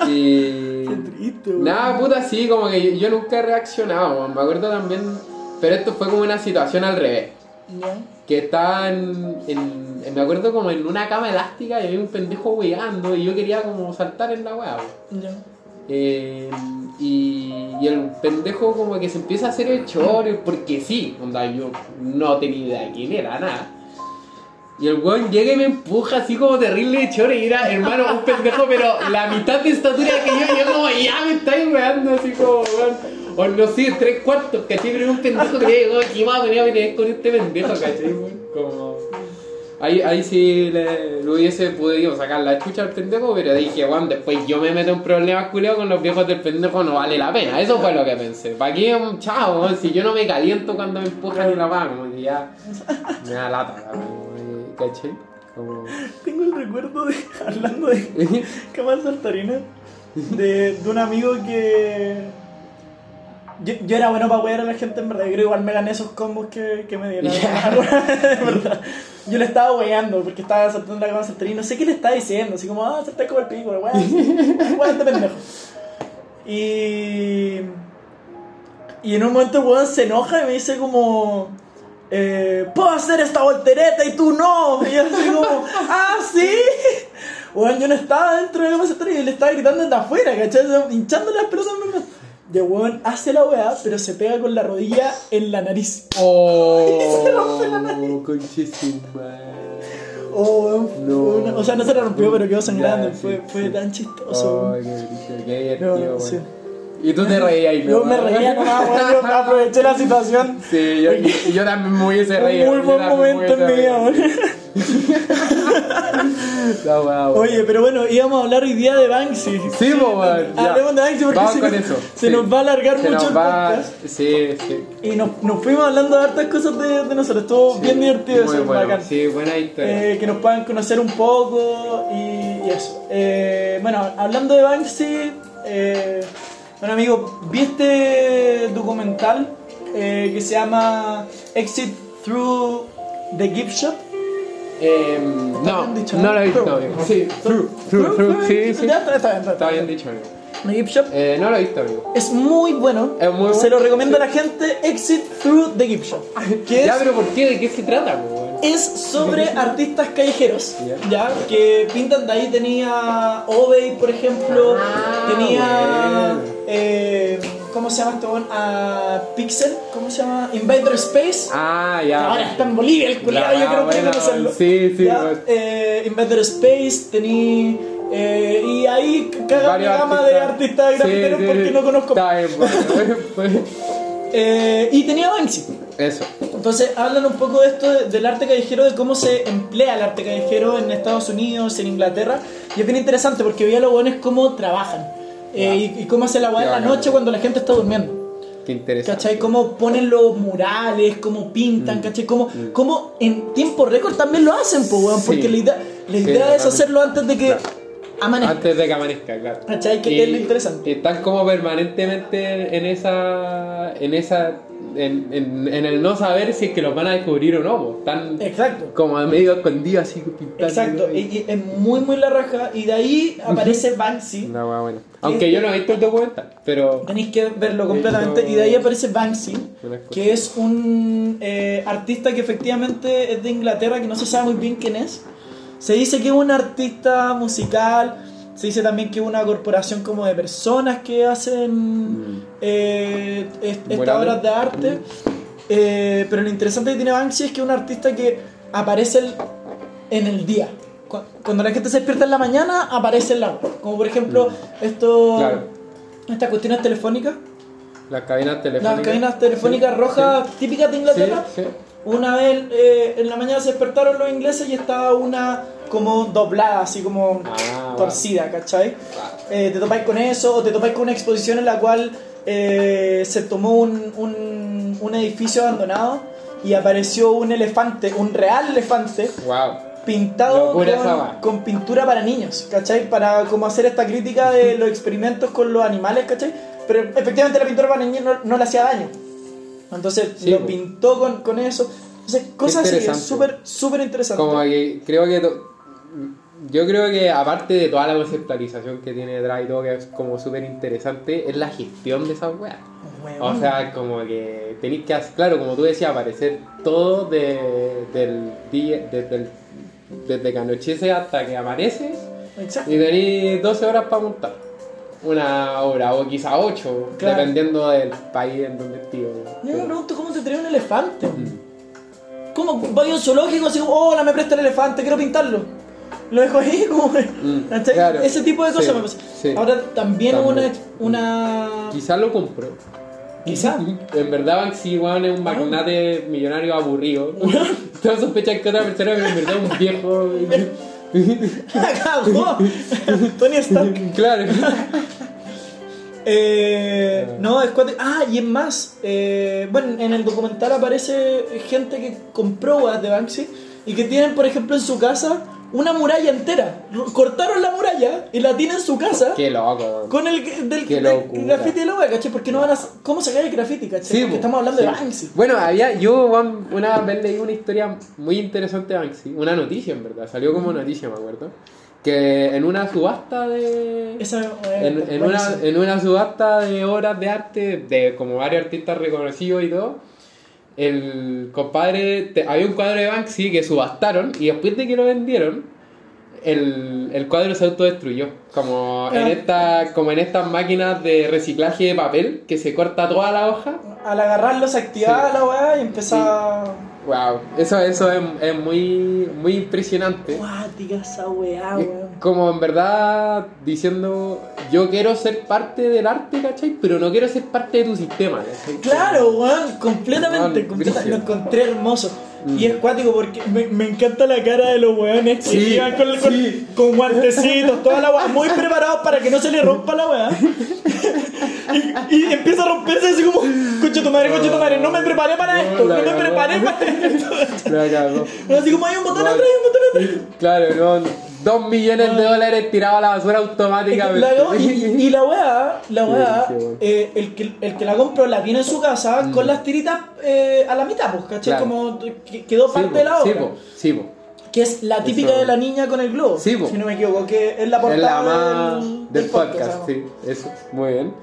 Y. Qué triste, weón. Nada, puta, sí, como que yo, yo nunca he reaccionado, weón. me acuerdo también. Pero esto fue como una situación al revés. Ya. Que estaban en, en- Me acuerdo como en una cama elástica y había un pendejo weando y yo quería como saltar en la weá, weón. Ya. Eh, y, el pendejo como que se empieza a hacer el porque sí, onda, yo no tenía idea de quién era, nada. Y el weón llega y me empuja así como terrible de choro y era, hermano, un pendejo, pero la mitad de estatura que yo, yo como, ya me estáis weando así como, weón. O no sé, tres cuartos, ¿cachai? Pero era un pendejo que le digo, ¿qué más venía a venir con este pendejo, cachai? weón? Como... Ahí, ahí sí le, hubiese podido sacar la chucha al pendejo, pero dije, weón, después yo me meto en problemas culiados con los viejos del pendejo, no vale la pena. Eso fue lo que pensé. ¿Para qué, chao? Si yo no me caliento cuando me empujan y la van, como que ya me da lata. Como... Tengo el recuerdo de, hablando de camas saltarinas, de, de un amigo que. Yo, yo era bueno para wear a la gente, en verdad. Yo creo igual me gané esos combos que, que me dieron. En verdad. Yo le estaba weando porque estaba saltando la cama saltarina. No sé qué le estaba diciendo, así como, ah, saltar como el pico, weón. Weón, este pendejo. Y. Y en un momento weón se enoja y me dice como. Eh, puedo hacer esta voltereta y tú no. Y yo así como, ah, sí. Weón, yo no estaba dentro de la cama saltarina y le estaba gritando desde afuera, ¿cachai? Hinchando las pelotas. ¿no? Y el weón hace la weá, pero se pega con la rodilla en la nariz. Oh, se rompe la madre. Oh, weón, fue No. una- o sea, no se la rompió, pero quedó sangrando. Fue, fue tan chistoso. Oh, qué qué No, divertido, sí. Y tú te reías ahí, Yo me reía nomás, weón, yo aproveché la situación. Sí, yo, también me hubiese reído. Un muy buen momento en mi vida, weón. Oye, pero bueno, íbamos a hablar hoy día de Banksy. Sí, weón, ya. Hablemos de Banksy porque Vamos se, con nos- eso, se sí. nos va a alargar Se mucho el va. podcast. Sí, sí. Y nos, nos fuimos hablando de hartas cosas de, de nosotros. Estuvo bien divertido Muy eso, bueno. bacán. Sí, buena historia. Eh, que nos puedan conocer un poco y, y eso. Eh, bueno, hablando de Banksy, eh, bueno amigo, vi este documental eh, que se llama Exit Through the Gift Shop. ¿Está no, dicho, no no? lo he visto. Through. amigo. Sí, through, through, through. Sí, sí. Está, está bien, está, Está bien dicho, amigo. The Gift Shop. Eh, no lo he visto, amigo. Es muy bueno. Es muy Se bueno, lo recomiendo sí. a la gente. Exit Through the Gift Shop. Ya, es, pero ¿por qué? ¿De qué se trata? Es sobre artistas callejeros. Ya. Que pintan de ahí. Tenía Obey, por ejemplo. Ah, tenía. bueno. eh, ¿Cómo se llama weón? A Pixel. ¿Cómo se llama? Invader Space. Ah, ya. Ahora está en Bolivia el culiado, yo creo que conocerlo. sí, sí, bueno. eh, Invader Space, tenía. eh, y ahí caga mi gama de artistas grafiteros sí, porque sí. no conozco. Está bien. Pues, y tenía Banksy. Eso. Entonces hablan un poco de esto de- del arte callejero, de cómo se emplea el arte callejero en Estados Unidos, en Inglaterra. Y es bien interesante porque veía los buenos cómo trabajan. eh, y, y cómo hacen la weá en la noche cuando la gente está durmiendo. Qué interesante. ¿Cachai? Cómo ponen los murales, cómo pintan, Mm. ¿cachai? Cómo, cómo en tiempo récord también lo hacen, pues, weón. Sí. Porque la idea, la Sí, idea es hacerlo antes de que Claro. Amanezca. Antes de que amanezca, claro. ¿Cachai? Que es lo interesante. y están como permanentemente en esa. en esa. En, en, en el no saber si es que los van a descubrir o no. Están Exacto. como medio escondidos así pintando. Exacto. Y, es muy, muy la raja. Y de ahí aparece Banksy. Hueá buena. Aunque yo no he visto el documental, pero. Tenéis que verlo completamente. Y de ahí aparece Banksy, que es un eh, artista que efectivamente es de Inglaterra, que no se sabe muy bien quién es. Se dice que es un artista musical. Se dice también que es una corporación como de personas que hacen eh, est- estas obras de arte. Eh, pero lo interesante que tiene Banksy es que es un artista que aparece el- en el día. Cu- Cuando la gente se despierta en la mañana, aparece en la. Como por ejemplo, esto, Claro. estas cuestiones telefónicas. Las cabinas telefónicas. Las cabinas telefónicas Sí, rojas típicas de Inglaterra. sí. Una vez eh, en la mañana se despertaron los ingleses y estaba una como doblada, así como Ah, torcida, ¿cachai? Eh, te topáis con eso o te topáis con una exposición en la cual eh, se tomó un, un, un edificio abandonado y apareció un elefante, un real elefante Wow. pintado con, con pintura para niños, ¿cachai? Para como hacer esta crítica de los experimentos con los animales, ¿cachai? Pero efectivamente la pintura para niños no, no le hacía daño. Entonces Sí, lo pintó con, con eso. Entonces, cosas así, súper, súper interesante. Como que creo que. to- Yo creo que aparte de toda la conceptualización que tiene detrás y todo, que es como súper interesante, es la gestión de esas weas. O sea, como que tenéis que claro, como tú decías, aparecer todo de, del día, desde, el- desde que anochece hasta que amanece Exacto. y tenéis 12 horas para montar una obra, o quizá 8, Claro. dependiendo del país en donde estés. Yo me pregunto cómo te trae un elefante. Mm. ¿Cómo voy a un zoológico así como, hola, me presta el elefante, quiero pintarlo? Lo dejo ahí como... claro. Ese tipo de cosas Sí, me pasa. sí. Ahora también hubo una... También. una... Quizás lo compró. Quizá. En verdad Banksy weón, es un magnate millonario aburrido. Todos sospechan que otra persona, pero en verdad es un viejo. Tony Stark. claro. Eh, no, es cuate- Ah, y es más. eh, bueno, en el documental aparece gente que compró weas de Banksy y que tienen, por ejemplo, en su casa una muralla entera. Cortaron la muralla y la tienen en su casa. Qué loco. Con el del, del graffiti de la wea, ¿cachai? Porque no van a. ¿Cómo se cae el graffiti, cachai? Sí, Porque po, estamos hablando sí. de Banksy. Bueno, había, yo una vez leí una historia muy interesante de Banksy, una noticia en verdad, salió como noticia, me acuerdo, que en una subasta de... Esa, eh, en, en una, en una subasta de obras de arte de como varios artistas reconocidos y todo, el compadre, te- había un cuadro de Banksy que subastaron y después de que lo vendieron, el, el cuadro se autodestruyó. Como en, Ah. esta, como en estas máquinas de reciclaje de papel que se corta toda la hoja. Al agarrarlo se activaba Sí. la weá y empezaba. Wow, eso, eso es, es muy, muy impresionante. Guática esa weá, weón. como en verdad diciendo, yo quiero ser parte del arte, ¿cachai? Pero no quiero ser parte de tu sistema, ¿cachai? Claro, weón, completamente. Weón, completa- brígido. lo encontré hermoso. Mm. Y es cuático porque me, me encanta la cara de los weones que Sí, llegan con, con, sí. con guantecitos, toda la weá, muy preparados para que no se le rompa la weá. Y, y empieza a romperse así como, concha tu madre, concha tu madre, no me preparé para No, esto, no me preparé para esto. La cagó. Así como hay un botón atrás, hay un botón atrás. Claro, no, dos millones de dólares tirados a la basura automáticamente. Y, y la weá, la Sí, weá, sí, eh, el, que, el que la compró la tiene en su casa con las tiritas eh, a la mitad, pues, ¿cachai? Claro. Como que quedó Sí, parte po, de la sí, obra. po, sí, po. Que es la típica Eso. de la niña con el globo. Sí, si no me equivoco, que es la Es portada la más del, del podcast, ¿no? sí, eso, muy bien.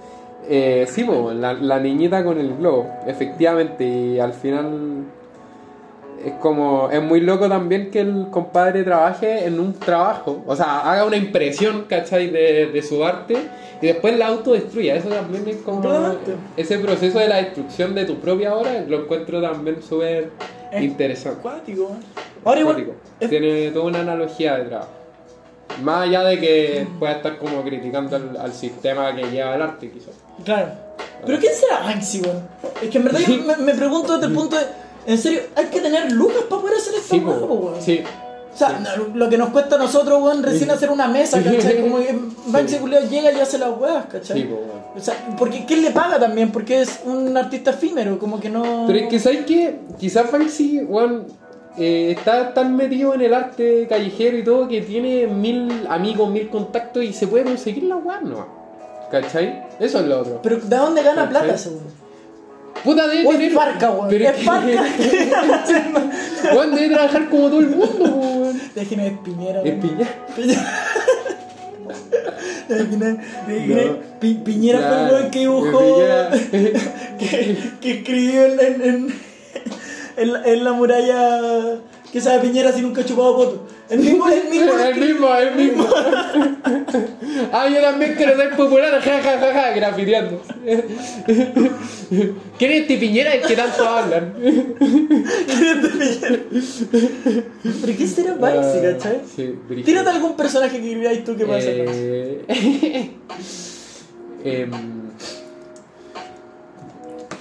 Eh, sí, po, la, la niñita con el globo, efectivamente, y al final es como, es muy loco también que el compadre trabaje en un trabajo, o sea, haga una impresión, ¿cachai? De, de su arte y después la autodestruya, eso también es como, ese proceso de la destrucción de tu propia obra, lo encuentro también súper Es interesante. Ahora igual. Cuático. es- Tiene toda una analogía de trabajo. Más allá de que pueda estar como criticando al, al sistema que lleva el arte, quizás. Claro. Pero ¿quién será Banksy, weón? Es que en verdad yo me, me pregunto desde el punto de. En serio, hay que tener lucas para poder hacer esta Sí, weón. sí. O sea, no, lo que nos cuesta a nosotros, weón, recién hacer una mesa, ¿cachai? Como que Banksy Sí. llega y hace las weas, ¿cachai? Sí, weón. O sea, porque ¿quién le paga también? Porque es un artista efímero, como que no. Pero es que, ¿sabes qué? Quizás Banksy, weón, eh, está tan metido en el arte callejero y todo que tiene mil amigos, mil contactos y se puede conseguir la weá, ¿no? ¿Cachai? Eso es lo otro. Pero ¿de dónde gana ¿Cachai? plata weón? Puta, debe O es tener. Farca, weón. Pero Es Farca. Weón, debe trabajar como todo el mundo, weón. Déjenme de Piñera, Es. Déjenme- déjenme- No. Pi- Piñera fue el weón que dibujó. Piñera. que, que escribió en, en, en, en la, en la muralla que sabe Piñera si nunca ha chupado poto. El mismo, el mismo. El mismo, el mismo. ah, yo también quiero ser popular, ja, ja, ja, ja, grafiteando. ¿Quién es este Piñera el que tanto hablan? ¿Pero qué será Banksy, Ah, cachai? Sí. Tírate algún personaje que escribáis tú que pasa. Eh, em,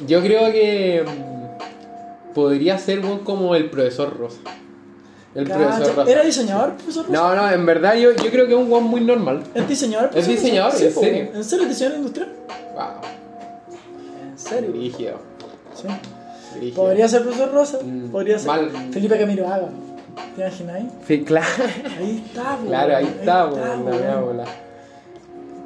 yo creo que em, podría ser un como el profesor Rosa. El profesor Rosa. ¿Era diseñador, profesor? Rosa? No, no, en verdad yo, yo creo que es un guan muy normal. ¿Es diseñador? ¿Es diseñador? Rosa? ¿En serio? ¿En serio es diseñador industrial? Wow. ¿En serio? Brígido. Sí. brígido. Podría ser profesor Rosa. Mm, Podría ser. mal. Felipe Camilo Haga. ¿Te imaginas ahí? Sí, claro. Ahí está, po, Claro, ahí está, weón,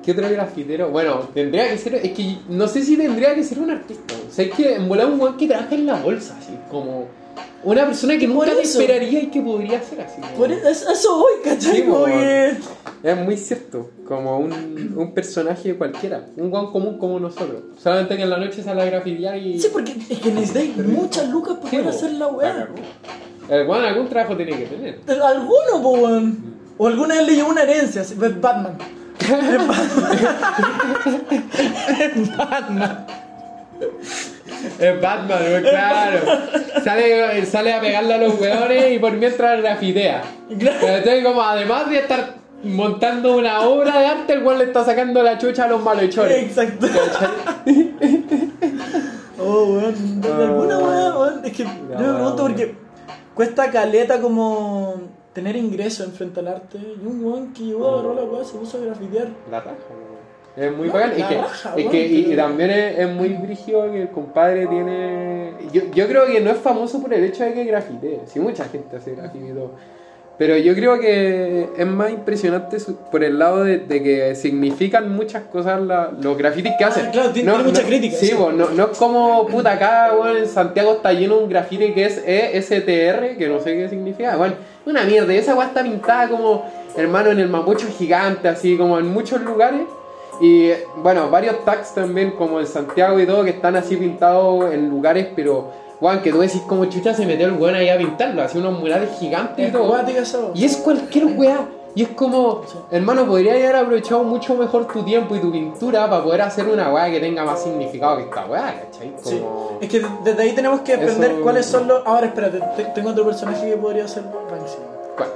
¿Qué otro grafitero? Bueno, tendría que ser. Es que no sé si tendría que ser un artista. O sea, es que en volar un weón que trabaja en la bolsa, así. Como una persona que nunca te esperaría y que podría ser así. como- Por eso, eso voy, ¿cachai? Sí, Como Es muy cierto. Como un, un personaje cualquiera. Un guan común como nosotros. Solamente que en la noche sale a grafitear y. Sí, porque es que necesitáis muchas lucas para Sí, poder po. hacer la weá. El guan algún trabajo tiene que tener. Alguno, po. O alguna vez le llevó una herencia, así, es Batman. Es Batman. Es Batman. Güey, claro. Sale, sale a pegarle a los weones y por mientras grafitea. Entonces, como además de estar montando una obra de arte, el weón le está sacando la chucha a los malhechores. Exacto. Oh, weón. De Ah. alguna weá, weón. Es que yo me pregunto porque cuesta caleta como tener ingreso en frente al arte. Y un weón que llegó, agarró la weá, se puso a grafitear. La raja. Es muy No, bacán. La que, raja, es que y, y también es, es muy brígido que el compadre tiene. Yo, yo creo que no es famoso por el hecho de que grafitee. Sí, mucha gente hace grafite y todo. Pero yo creo que es más impresionante por el lado de, de que significan muchas cosas la- los grafitis que hacen. Ah, claro, tiene- tiene mucha crítica, Sí, po, no, no es como puta acá, weón, en Santiago está lleno de un grafiti que es ESTR, que no sé qué significa. Bueno, una mierda. Y esa weá está pintada como, hermano, en el mapucho gigante, así como en muchos lugares. Y bueno, varios tags también, como en Santiago y todo, que están así pintados en lugares, pero, weón, que tú decís como chucha se metió el weón ahí a pintarlo, así unos murales gigantes y todo. Y es cualquier weá. Y es como, hermano, podría haber aprovechado mucho mejor tu tiempo y tu pintura para poder hacer una weá que tenga más significado que esta weá, ¿cachai? Sí. Es que desde ahí tenemos que aprender Eso- cuáles son los. Ahora, espérate, te- tengo otro personaje que podría ser Banksy. ¿Cuál?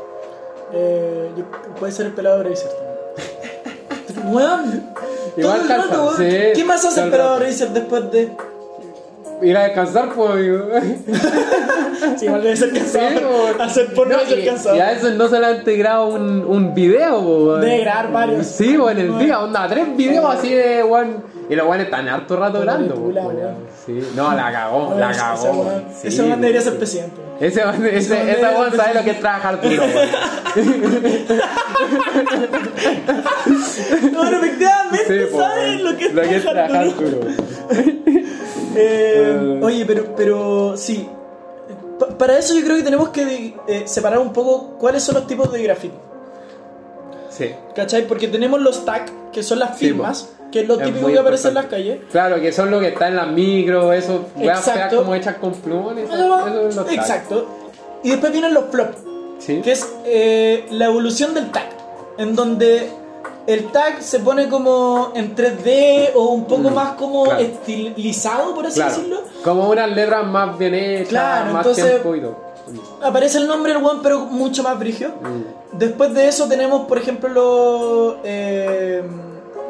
Eh, puede ser el pelado Bracer también. Weón, Igual Todo el cansa, rato, weón. sí, ¿Qué más hace el rato. Racer después de.? Ir a descansar, pues, amigo. Sí, igual debe ser cansado. Sí. Hacer porno No, debe ser cansado. y a eso no solamente grabo un, un video, weón. Debe grabar varios. Sí, weón, en el día, onda, tres videos así de weón. Y los weones están harto rato weón. Sí, no, la cagó, Oye, la ese- cagó. Ese ese debería ser presidente. Ese, ese, Ese weón ser sabe lo que es trabajar duro. No, pero efectivamente Sí, weón. lo que es trabajar duro. Eh, oye, pero, pero sí. Pa- para eso yo creo que tenemos que eh, separar un poco cuáles son los tipos de graffiti. Sí. ¿Cachai? Porque tenemos los tag, que son las Sí, firmas, que es lo Es típico que aparece en las calles. Claro, que son lo que está en las micros, eso, feas Exacto. como hechas con plumones, eso, tags. Exacto. Y después vienen los flop, Sí. que es eh, la evolución del tag, en donde el tag se pone como en 3D o un poco Mm, más como claro. estilizado, por así Claro. decirlo. Como unas letras más bien hechas, Claro, más entonces- tiempo y todo. Aparece el nombre del one, pero mucho más brigio. Mm. Después de eso tenemos, por ejemplo, los, eh,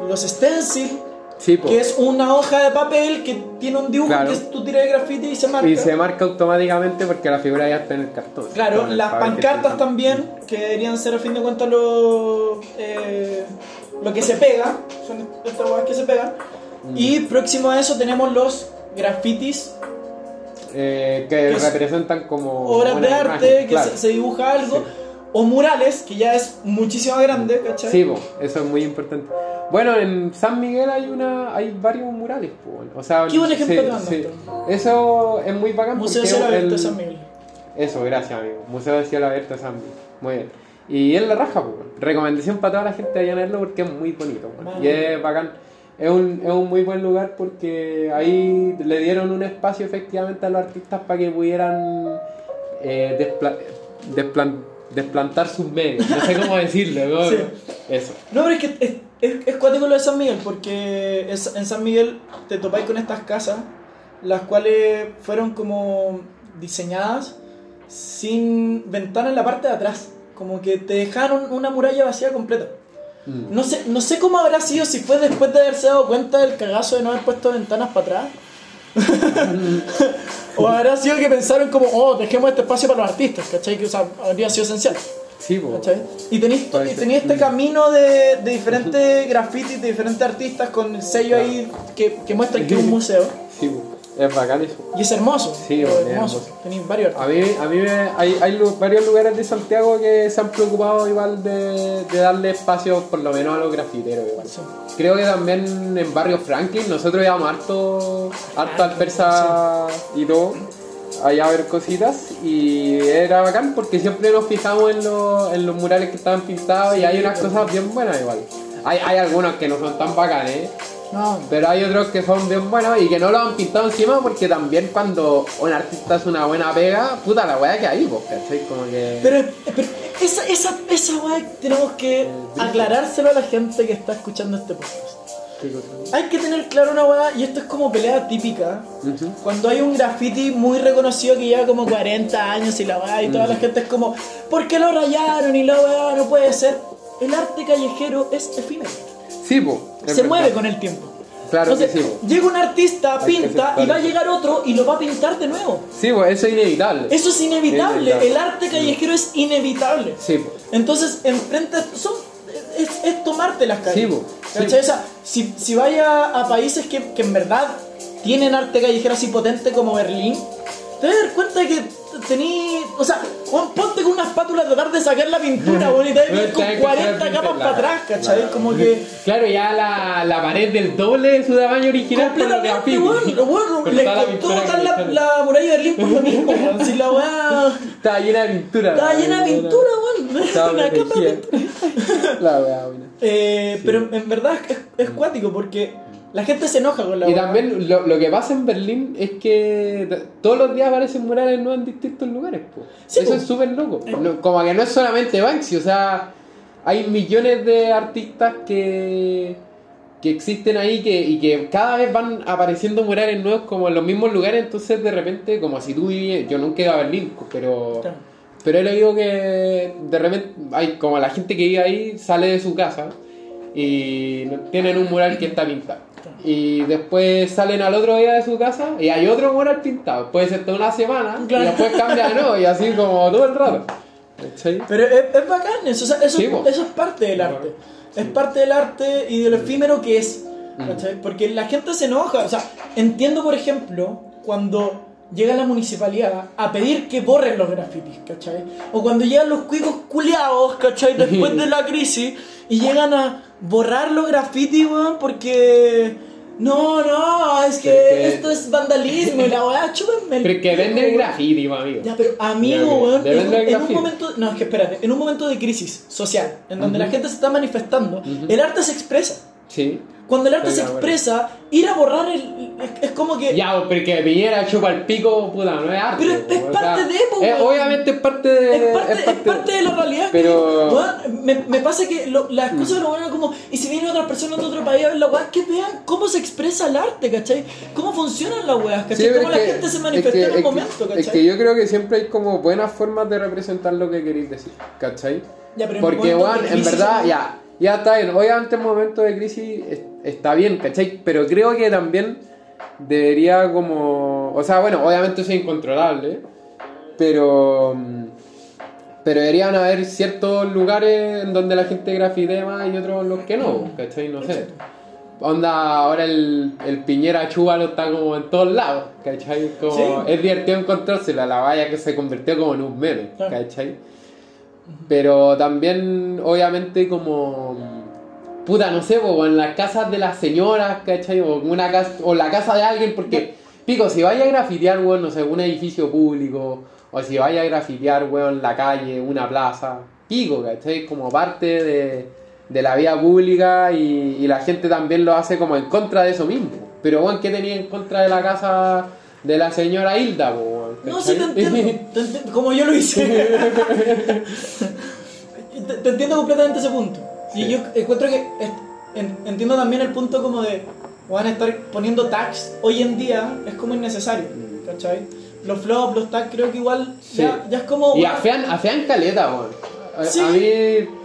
los stencil, Sí, que es una hoja de papel que tiene un dibujo Claro. que tú tiras de grafiti y se marca. Y se marca automáticamente porque la figura ya está en el cartón. Claro, las que pancartas también, que deberían ser a fin de cuentas lo, eh, lo que se pega, son estas huevas que se pegan. Mm. Y próximo a eso tenemos los grafitis, Eh, que que es representan como. obras de arte, imagen, que claro. se, se dibuja algo, Sí. o murales, que ya es muchísimo grande, ¿cachai? Sí, po, eso es muy importante. Bueno, en San Miguel hay una hay varios murales, bueno. o sea, Qué buen ejemplo sí, te. Eso es muy bacán Museo de Cielo Abierto de San Miguel. Eso, gracias, amigo. Museo de Cielo Abierto de San Miguel. Muy bien. Y es la raja, pues. Recomendación para toda la gente de verlo porque es muy bonito. Y es bacán. Es un, es un muy buen lugar porque ahí le dieron un espacio efectivamente a los artistas para que pudieran eh, despla- desplan- desplantar sus medios. No sé cómo decirlo. ¿no? Sí. Eso. No, pero es que es, es, cuático lo de San Miguel, porque es- en San Miguel te topáis con estas casas, las cuales fueron como diseñadas sin ventana en la parte de atrás. Como que te dejaron una muralla vacía completa. Mm. No sé, no sé cómo habrá sido, si fue después de haberse dado cuenta del cagazo de no haber puesto ventanas para atrás. o habrá sido que pensaron como, oh, dejemos este espacio para los artistas, ¿cachai? Que o sea, habría sido esencial. Sí. ¿Cachai? Y tenéis este camino de, de diferentes grafitis, de diferentes artistas con el sello ahí que, que muestra que es un museo. Sí, po. Es bacán eso. Y es hermoso. Sí, es es hermoso. hermoso. Tenéis varios A mí, a mí me- hay, hay lu- varios lugares de Santiago que se han preocupado igual de, de darle espacio por lo menos a los grafiteros igual. Sí. Creo que también en Barrio Franklin nosotros íbamos harto, harto al persa y todo, allá a ver cositas y era bacán porque siempre nos fijamos en, los- en los murales que estaban pintados y hay unas pues. cosas bien buenas igual. Hay, hay algunos que no son tan bacanes, No, pero hay otros que son bien buenos y que no lo han pintado encima porque también cuando un artista hace una buena pega, puta la weá que hay, pues, ¿cachai? Como que... pero, pero esa, esa, esa weá tenemos que aclarárselo a la gente que está escuchando este podcast. Hay que tener claro una weá, y esto es como pelea típica. Ujú. Cuando hay un graffiti muy reconocido que lleva como 40 años y la weá, y Mm. toda la gente es como, ¿por qué lo rayaron? Y la weá no puede ser. El arte callejero es efímero. Sí, pues. se mueve con el tiempo. Claro Entonces, que sí, po. llega un artista, Hay pinta y va a llegar otro y lo va a pintar de nuevo. Sí, pues eso es inevitable. Eso es inevitable. Inevitable. El arte callejero es inevitable. Sí, pues. Entonces, enfrente, son, es, es tomarte las calles. Sí, po. Sí. O sea, si, si vaya a países que, que en verdad tienen arte callejero así potente como Berlín, te vas a dar cuenta de que tení. O sea, Juan, ponte con una espátula a tratar de sacar la pintura, weón, y te vas con Tenés que 40 hacer capas la- para atrás, ¿cachai? la- Como que. Claro, ya la, la pared del doble de su tamaño original. Completamente, weón. Bueno, la costó botar la, le la muralla de Berlín por lo mismo. Si la weá. Estaba llena de pintura. Estaba llena de pintura, weón. Estaba. La wea, buena. Eh, Sí. Pero en verdad es, es cuático porque la gente se enoja con la Y también lo, lo que pasa en Berlín es que todos los días aparecen murales nuevos en distintos lugares. po. Sí, Eso po. es súper loco. No- como que no es solamente Banksy, o sea, hay millones de artistas que, que existen ahí que, y que cada vez van apareciendo murales nuevos como en los mismos lugares. Entonces, de repente, como si tú vivías. Yo nunca ido a Berlín, pero. Claro. Pero he leído que de repente hay como la gente que vive ahí sale de su casa y tienen un mural que está pintado. Y después salen al otro día de su casa y hay otro mural pintado. Puede ser toda una semana Claro. y después cambia de nuevo y así como todo el rato. ¿Cachai? Pero es, es bacán, eso, o sea, eso, Sí, eso es parte del arte. Es parte del arte y del efímero que es. Mm. ¿cachai? Porque la gente se enoja. O sea, entiendo, por ejemplo, cuando llega la municipalidad a pedir que borren los grafitis, ¿cachai? O cuando llegan los cuicos culiados, ¿cachai? Después de la crisis y llegan a borrar los grafitis, weón, porque. No, no, es que Porque- esto es vandalismo y la weá, chúpenme Pero que vende el graffiti, amigo. Ya, pero amigo, weón, en, en un momento, no, es que espérate, en un momento de crisis social, en donde la gente se está manifestando, Ujú. el arte se expresa. Sí. Cuando el arte se expresa, ir a borrar el, es, es como que Ya, porque Piñera chupa el pico, puta, no es arte. Pero es- es o parte sea, de, po, es-. Obviamente es parte de. es parte, es parte de la realidad. Pero- que, weón, me, me pasa que lo- las cosas lo van como, y si vienen otras personas de otro país a ver la weá, que vean cómo se expresa el arte, ¿cachai? Cómo funcionan las weas, ¿cachai? Sí, cómo la que- gente se es manifestó que- en que- momento, ¿cachai? Es que yo creo que siempre hay como buenas formas de representar lo que queréis decir, ¿cachai? Ya, pero en Porque, de Juan, en verdad, ya, ya está bien. Obviamente en momentos de crisis es- está bien, ¿cachai? Pero creo que también debería como... O sea, bueno, obviamente es incontrolable, pero... Pero deberían haber ciertos lugares en donde la gente grafite más y otros en los que no, ¿cachai? No sé. Onda, ahora el, el Piñera Chúbalo está como en todos lados, ¿cachai? Como, Sí. Es divertido encontrárselo a la valla que se convirtió como en un meme. ¿cachai? Pero también, obviamente, como. Puta, no sé, o en las casas de las señoras, ¿cachai? O, una casa, o la casa de alguien, porque, pico, si vaya a grafitear, weón, no sé, un edificio público, o si vaya a grafitear, weón, la calle, una plaza, pico, ¿cachai? Como parte de, de la vía pública y, la gente también lo hace como en contra de eso mismo. Pero, weón, ¿qué tenía en contra de la casa de la señora Hilda, weón? No, sí te entiendo, te como yo lo hice. te, te entiendo completamente ese punto. Y yo encuentro que en- entiendo también el punto como de van a estar poniendo tags hoy en día es como innecesario, ¿cachai? Los flops, los tags creo que igual Sí. ya, ya es como... Y afean, afean caleta, weón. Sí. a mí.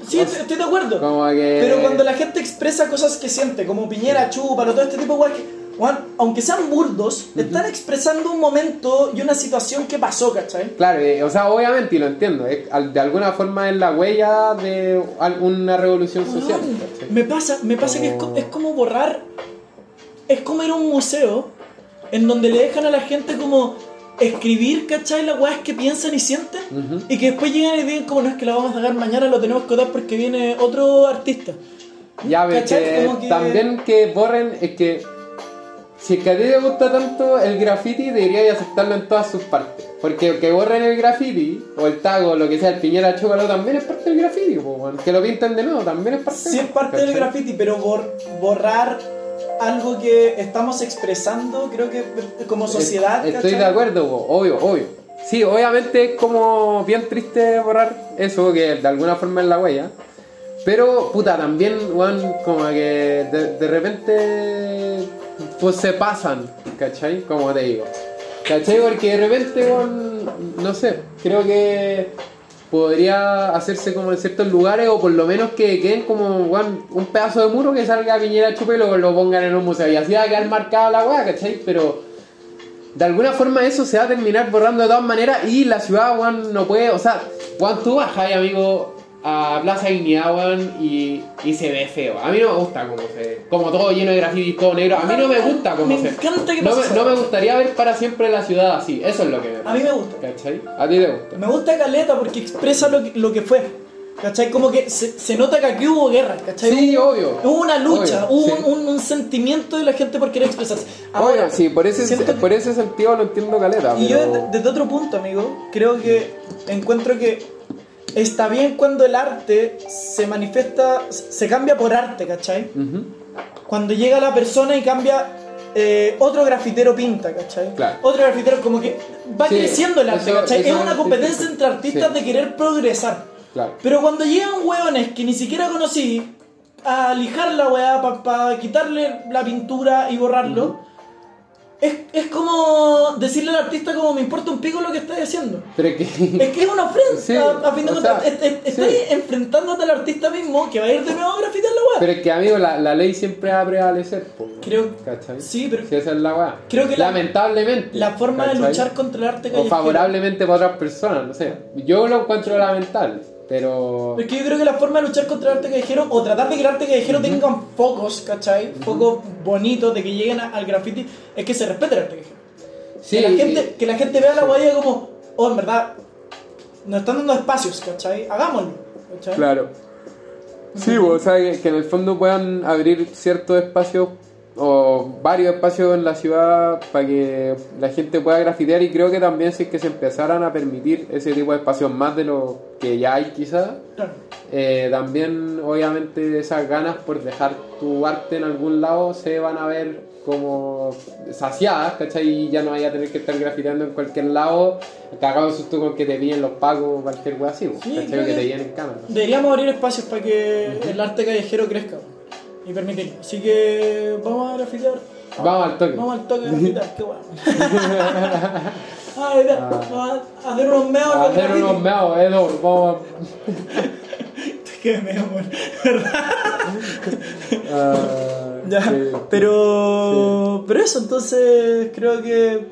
Sí, estoy de acuerdo. Como que. Pero cuando la gente expresa cosas que siente, como Piñera, Chúpalo, todo este tipo de weón, aunque sean burdos, están expresando un momento y una situación que pasó, ¿cachai? Claro, eh, o sea, obviamente, y lo entiendo, al- de alguna forma es la huella de alguna revolución social. Weón, ¿cachai? me pasa, me pasa que es, es como borrar. Es como ir a un museo en donde le dejan a la gente como escribir, ¿cachai? Las weas que piensan y sienten. Ujú. Y que después llegan y digan como no es que la vamos a sacar mañana, lo tenemos que dar porque viene otro artista. Ya, ves que que- también que borren es que. Si es que a ti te gusta tanto el graffiti, deberías aceptarlo en todas sus partes. Porque que borren el graffiti, o el tag, o lo que sea, el piñera chúcalo, también es parte del graffiti, po. Que lo pinten de nuevo, también es parte Sí es parte del graffiti, pero bor- borrar algo que estamos expresando, creo que como sociedad. Estoy de acuerdo, po, obvio, obvio. Sí, obviamente es como bien triste borrar eso, que de alguna forma es la huella. Pero, puta, también, weón, como que de, de repente, pues se pasan, ¿cachai? Como te digo. ¿Cachai? Porque de repente, no sé, creo que podría hacerse como en ciertos lugares o por lo menos que queden como un pedazo de muro que salga Piñera Chupe y lo, lo pongan en un museo y así va a quedar marcada la weá, ¿cachai? Pero de alguna forma eso se va a terminar borrando de todas maneras y la ciudad, no puede, o sea, weón, tú bajas, amigo, a Plaza Dignidad, weón, y, y se ve feo. A mí no me gusta como se como todo lleno de grafitis, todo negro. A mí no me gusta como Me se encanta que no me, no me gustaría ver para siempre la ciudad así, eso es lo que me A mí me gusta. ¿Cachai? ¿A ti te gusta? Me gusta Caleta porque expresa lo que, lo que fue. ¿Cachai? Como que se, se nota que aquí hubo guerra, ¿cachai? Sí, hubo, obvio. Hubo una lucha, Obvio, hubo sí. un, un- sentimiento de la gente por querer expresarse. Oye, sí, por ese, por ese sentido lo entiendo caleta. Y yo pero- desde, desde otro punto, amigo, creo que encuentro que está bien cuando el arte se manifiesta, se cambia por arte, ¿cachai? Cuando llega la persona y cambia, eh, otro grafitero pinta, ¿cachai? Claro. Otro grafitero como que va Sí, creciendo el arte, eso- ¿cachai? eso es una competencia entre artistas Sí. de querer progresar. Claro. Pero cuando llegan hueones que ni siquiera conocí a lijar la weá para quitarle la pintura y borrarlo, es, es como decirle al artista como me importa un pico lo que estás haciendo. Pero es que. Es que es una ofensa, Sí, a, fin de cuentas. sea, es- es- sí. Estás enfrentándote al artista mismo que va a ir de nuevo a grafitear la weá. Pero es que, amigo, la, la ley siempre va a prevalecer. Creo- ¿Cachai? sí, pero- Si esa es la weá. Creo que la- Lamentablemente. La forma de ¿cachai? luchar contra el arte O favorablemente para otras personas, no sé. Yo lo encuentro lamentable, pero. Es que yo creo que la forma de luchar contra el arte callejero o tratar de que el arte callejero tenga focos, ¿cachai? Focos bonitos de que lleguen a- al graffiti es que se respete el arte callejero. Sí, que, la gente, que la gente vea la guaya como, oh, en verdad, nos están dando espacios, ¿cachai? Hagámoslo, ¿cachai? Claro. Sí, pues, o sea, que en el fondo puedan abrir ciertos espacios o varios espacios en la ciudad para que la gente pueda grafitear y creo que también si es que se empezaran a permitir ese tipo de espacios más de lo que ya hay quizás, eh, también obviamente esas ganas por dejar tu arte en algún lado se van a ver como saciadas, ¿cachai? Y ya no vaya a tener que estar grafiteando en cualquier lado, cagado susto con que te pillen los pagos o cualquier wea así, Sí, ¿cachai? creo Que te que- pillen en cámara. Deberíamos abrir espacios para que el arte callejero crezca y permitirlo. Así que vamos a grafitear. Vamos al toque. Vamos al toque de grafitear, qué bueno. Ay, ya, Vamos a hacer unos meos. A hacer unos meados, Edo, vamos Qué meo, a... Ah, Ya, sí. pero, pero eso, entonces creo que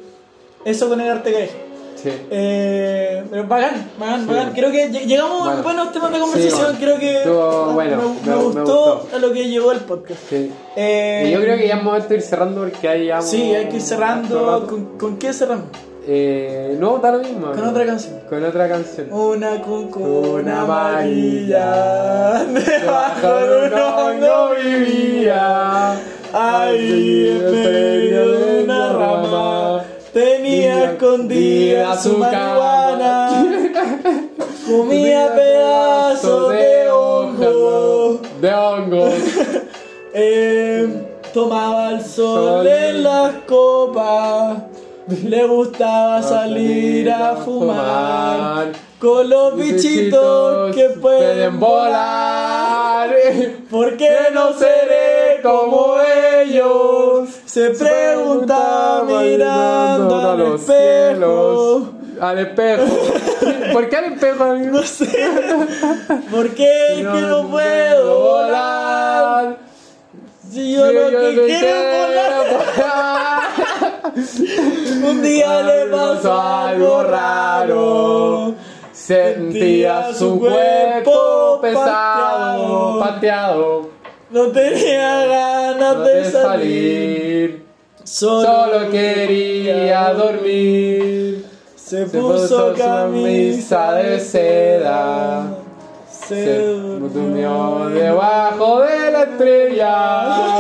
eso con el arte callejero. Sí. Eh, pero bacán, bacán, Sí. bacán. Creo que lle- llegamos a Bueno. buenos temas de conversación. Sí, bueno. Creo que Estuvo bueno, me, me- me me gustó, gustó. a lo que llegó el podcast. Sí. Eh, Y yo creo que ya es momento de ir cerrando porque ahí ya. Sí, hay que ir cerrando. ¿Con, con qué cerramos? Eh, no, da lo mismo. Con ¿no? otra canción. Con otra canción. Una cuncuna Una amarilla debajo Bajo de un hongo vivía. Ahí en medio de una rama tenía escondida su marihuana. Comía pedazos de hongo. De hongos. Eh, tomaba el sol Sol. en las copas. Le gustaba salir a fumar. Con los bichitos que pueden volar. ¿Por qué no seré como ellos? Se pregunta mirando al espejo. Al espejo. ¿Por qué al espejo? No sé. ¿Por qué es que no puedo volar? Si yo lo que quiero es volar. Un día le pasó algo raro. Sentía su cuerpo pesado, pateado. No tenía ganas de de salir. salir. Solo, Solo quería dormir. Se puso camisa de seda. Se Se durmió debajo de la estrella.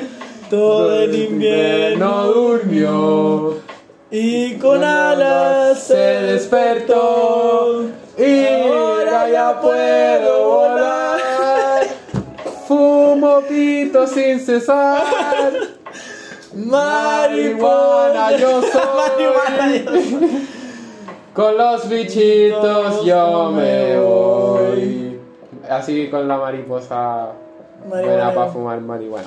todo el invierno durmió. y con alas se despertó. Y ahora ya puedo volar. Fumo pito sin cesar. Marihuana yo soy. Marihuana yo soy. Con los bichitos yo me voy. Así con la mariposa Marihuana. buena para fumar marihuana.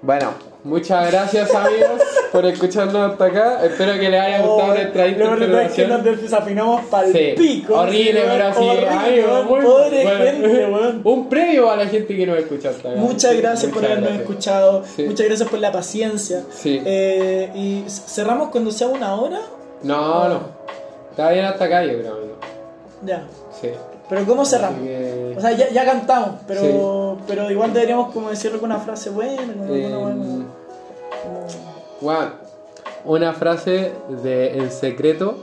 Bueno, muchas gracias amigos por escucharnos hasta acá. Espero que les haya gustado nuestra Oh, Lo verdad es que nos desafinamos para el Sí, pico. horrible, pero así, Pobre bueno. gente, weón. Un premio a la gente que nos escucha hasta acá. Muchas gracias por habernos gracias. escuchado. Sí. Muchas gracias por la paciencia. Sí. Eh, y cerramos cuando sea una hora. No, no. Está bien hasta acá, yo creo, amigo. Ya. Sí. Pero ¿cómo cerramos? Que- O sea, ya, ya cantamos, pero, pero igual deberíamos como decirlo con una frase buena, con Eh, alguna buena- como- Bueno, una frase de El Secreto,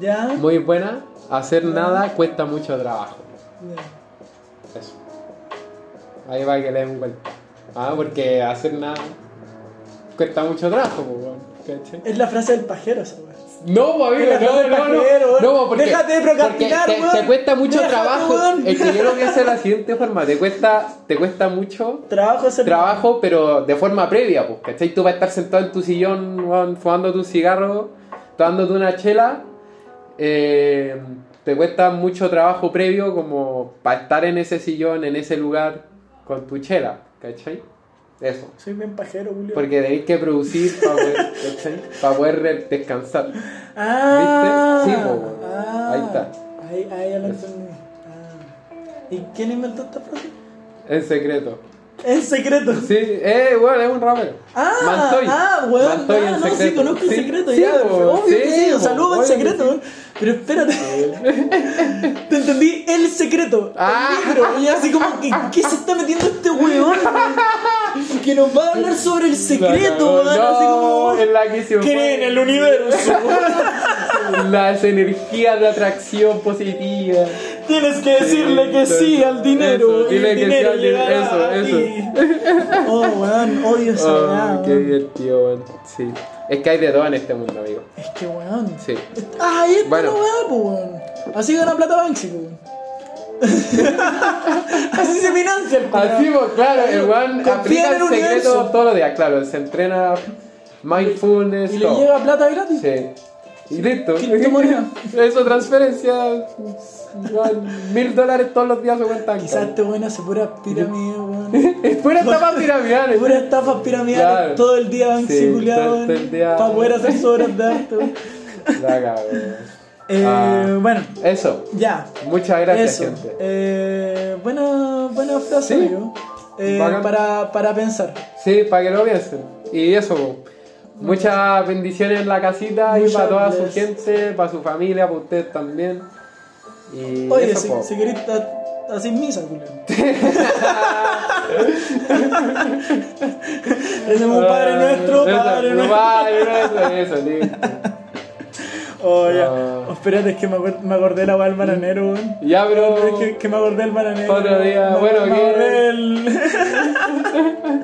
Ya. muy buena. Hacer nada cuesta mucho trabajo. Ya. Eso. Ahí va que le den vuelta. Ah, porque hacer nada cuesta mucho trabajo. Es la frase del pajero esa. No, amigo, no, no, no. No, porque, Déjate de procrastinar, porque te, te cuesta mucho Déjate, trabajo. Es que yo lo que hace de la siguiente forma, te cuesta, te cuesta mucho Trabajo hacer trabajo, pero de forma previa, pues, ¿cachai? Tú vas a estar sentado en tu sillón, fumando tu cigarro, tomándote una chela, eh, te cuesta mucho trabajo previo como para estar en ese sillón, en ese lugar, con tu chela, ¿cachai? Eso. Soy bien pajero, Julio. Porque tenéis que producir para poder. Para poder descansar. Ah, ¿Viste? Sí, po, ah, Ahí está. Ahí, ahí ya lo entendí. Ah. ¿Y quién inventó esta frase? En secreto. En secreto. Sí, eh, bueno, es un rapero. Ah, Mantoy. ah, weón, Mantoy ah, en no, sí, secreto. conozco el secreto, sí, ya, obvio que sí, po, saludos obvio en secreto, weón. pero espérate, te entendí el secreto, Ah. el libro, y así como que, ¿qué se está metiendo este weón? Que nos va a hablar sobre el secreto, No, weón, así como, es cree en el universo, Las energías de atracción positiva. tienes que decirle que sí al dinero, Eso, y dile el que sí dinero al dinero, eso, a eso. Oh, weón, odio esa Oh, qué divertido, weón. Sí. Es que hay de todo en este mundo, amigo. Es que weón, Sí. Ah, ahí está Bueno. po, weón. Así gana plata Banksy, weón. Así se financia el culiao. Así, pues, claro, el weón aplica el secreto todos los días, claro, se entrena mindfulness, Y le todo. llega plata gratis. Sí. Y listo. Eso, transferencia. Mil dólares todos los días se cuentan. Quizás este weón hace puras pirámides, weón. Es pura estafa piramidal. Puras estafas piramidales Claro. todo el día el día. Para poder hacer sus obras de arte. La cago, weón. Eh, Ah. Bueno, Eso. ya. Muchas gracias, Eso. gente. Eh, buena, buena frase, Sí. amigo. Eh, para, para pensar. Sí, para que lo piensen. Y eso. Muchas bendiciones en la casita y para toda su bless. gente, para su familia, para ustedes también. Y Oye, eso, si, po. si querés, haces misa. Ese es un padre nuestro, Ah, Eso, padre un nuestro. Padre nuestro, eso, listo. Oh, ya. Ah. Oh, espérate, es que me, acuer- me acordé la weá del bananero, weón. Ya, pero. Es que, que me acordé del bananero. Otro día, Me- bueno, me ¿qué? acordé del.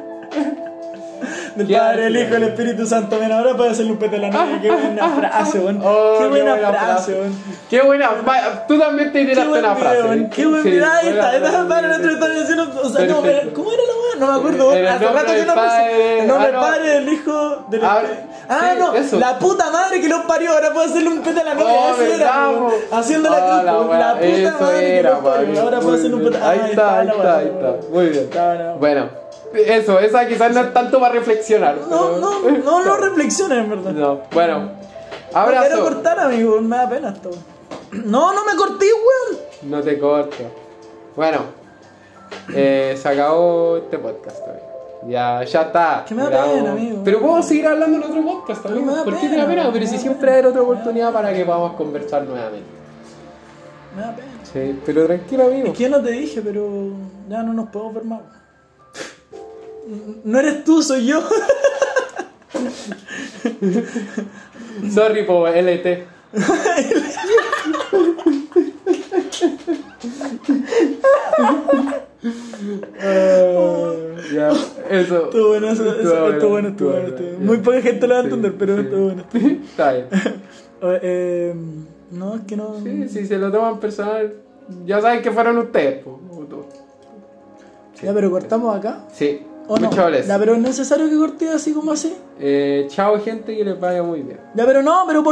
del ¿Qué Padre, el? Hijo y el Espíritu Santo. Ven, ahora para hacerle un pete a la novia. Qué buena frase, weón. Oh, qué buena frase, weón. Qué buena. Tú también te tiraste buen una video, frase. weón. Qué buen video. Ahí está. Padre nuestro está diciendo. O sea, no, ¿cómo era la weá? No me acuerdo. Hace rato que no Padre, El nombre ah, del no. Padre, del Hijo, del Ah, Espíritu. Ah, sí, no, la puta madre que los parió, ahora puedo hacerle un pete a la novia. Oh, eso era, weón. Haciendo la Ah, cruz, la weón. puta madre que los parió. Ahora puedo hacerle un pete. Ahí Ah, está, ahí está, ahí weón. está. Muy bien. No, no. Bueno, eso, esa quizás no es tanto para reflexionar. No, pero- no, no, no reflexiones, en verdad. No, bueno. No quiero Abrazo. cortar, amigo, me da pena esto. No, no me corté, weón. No te corto. Bueno, eh, se acabó este podcast hoy. Ya, ya está. Que me da Grabamos. pena, amigo. Pero puedo seguir hablando en otro podcast también. ¿Por qué te da pena? Pero si siempre hay otra oportunidad para que podamos conversar nuevamente. Me da pena. Sí, pero tranquilo, amigo. Es que no te dije, pero ya no nos podemos ver más. No eres tú, soy yo. Sorry po LT. Ah, ya, eso. Estuvo bueno, eso, eso, Estuvo bueno, estuvo bueno, estuvo bueno. estuvo bueno. Muy poca gente lo va a Sí, entender, pero sí. estuvo bueno. Está bien. Eh, no, es que no. Sí, si se lo toman personal, ya saben que fueron ustedes. po. O tú. Ya, pero cortamos acá. Sí, ¿O no? muchas. Ya, pero es necesario que corte así como así. Eh, chao, gente, que les vaya muy bien. Ya, pero no, pero por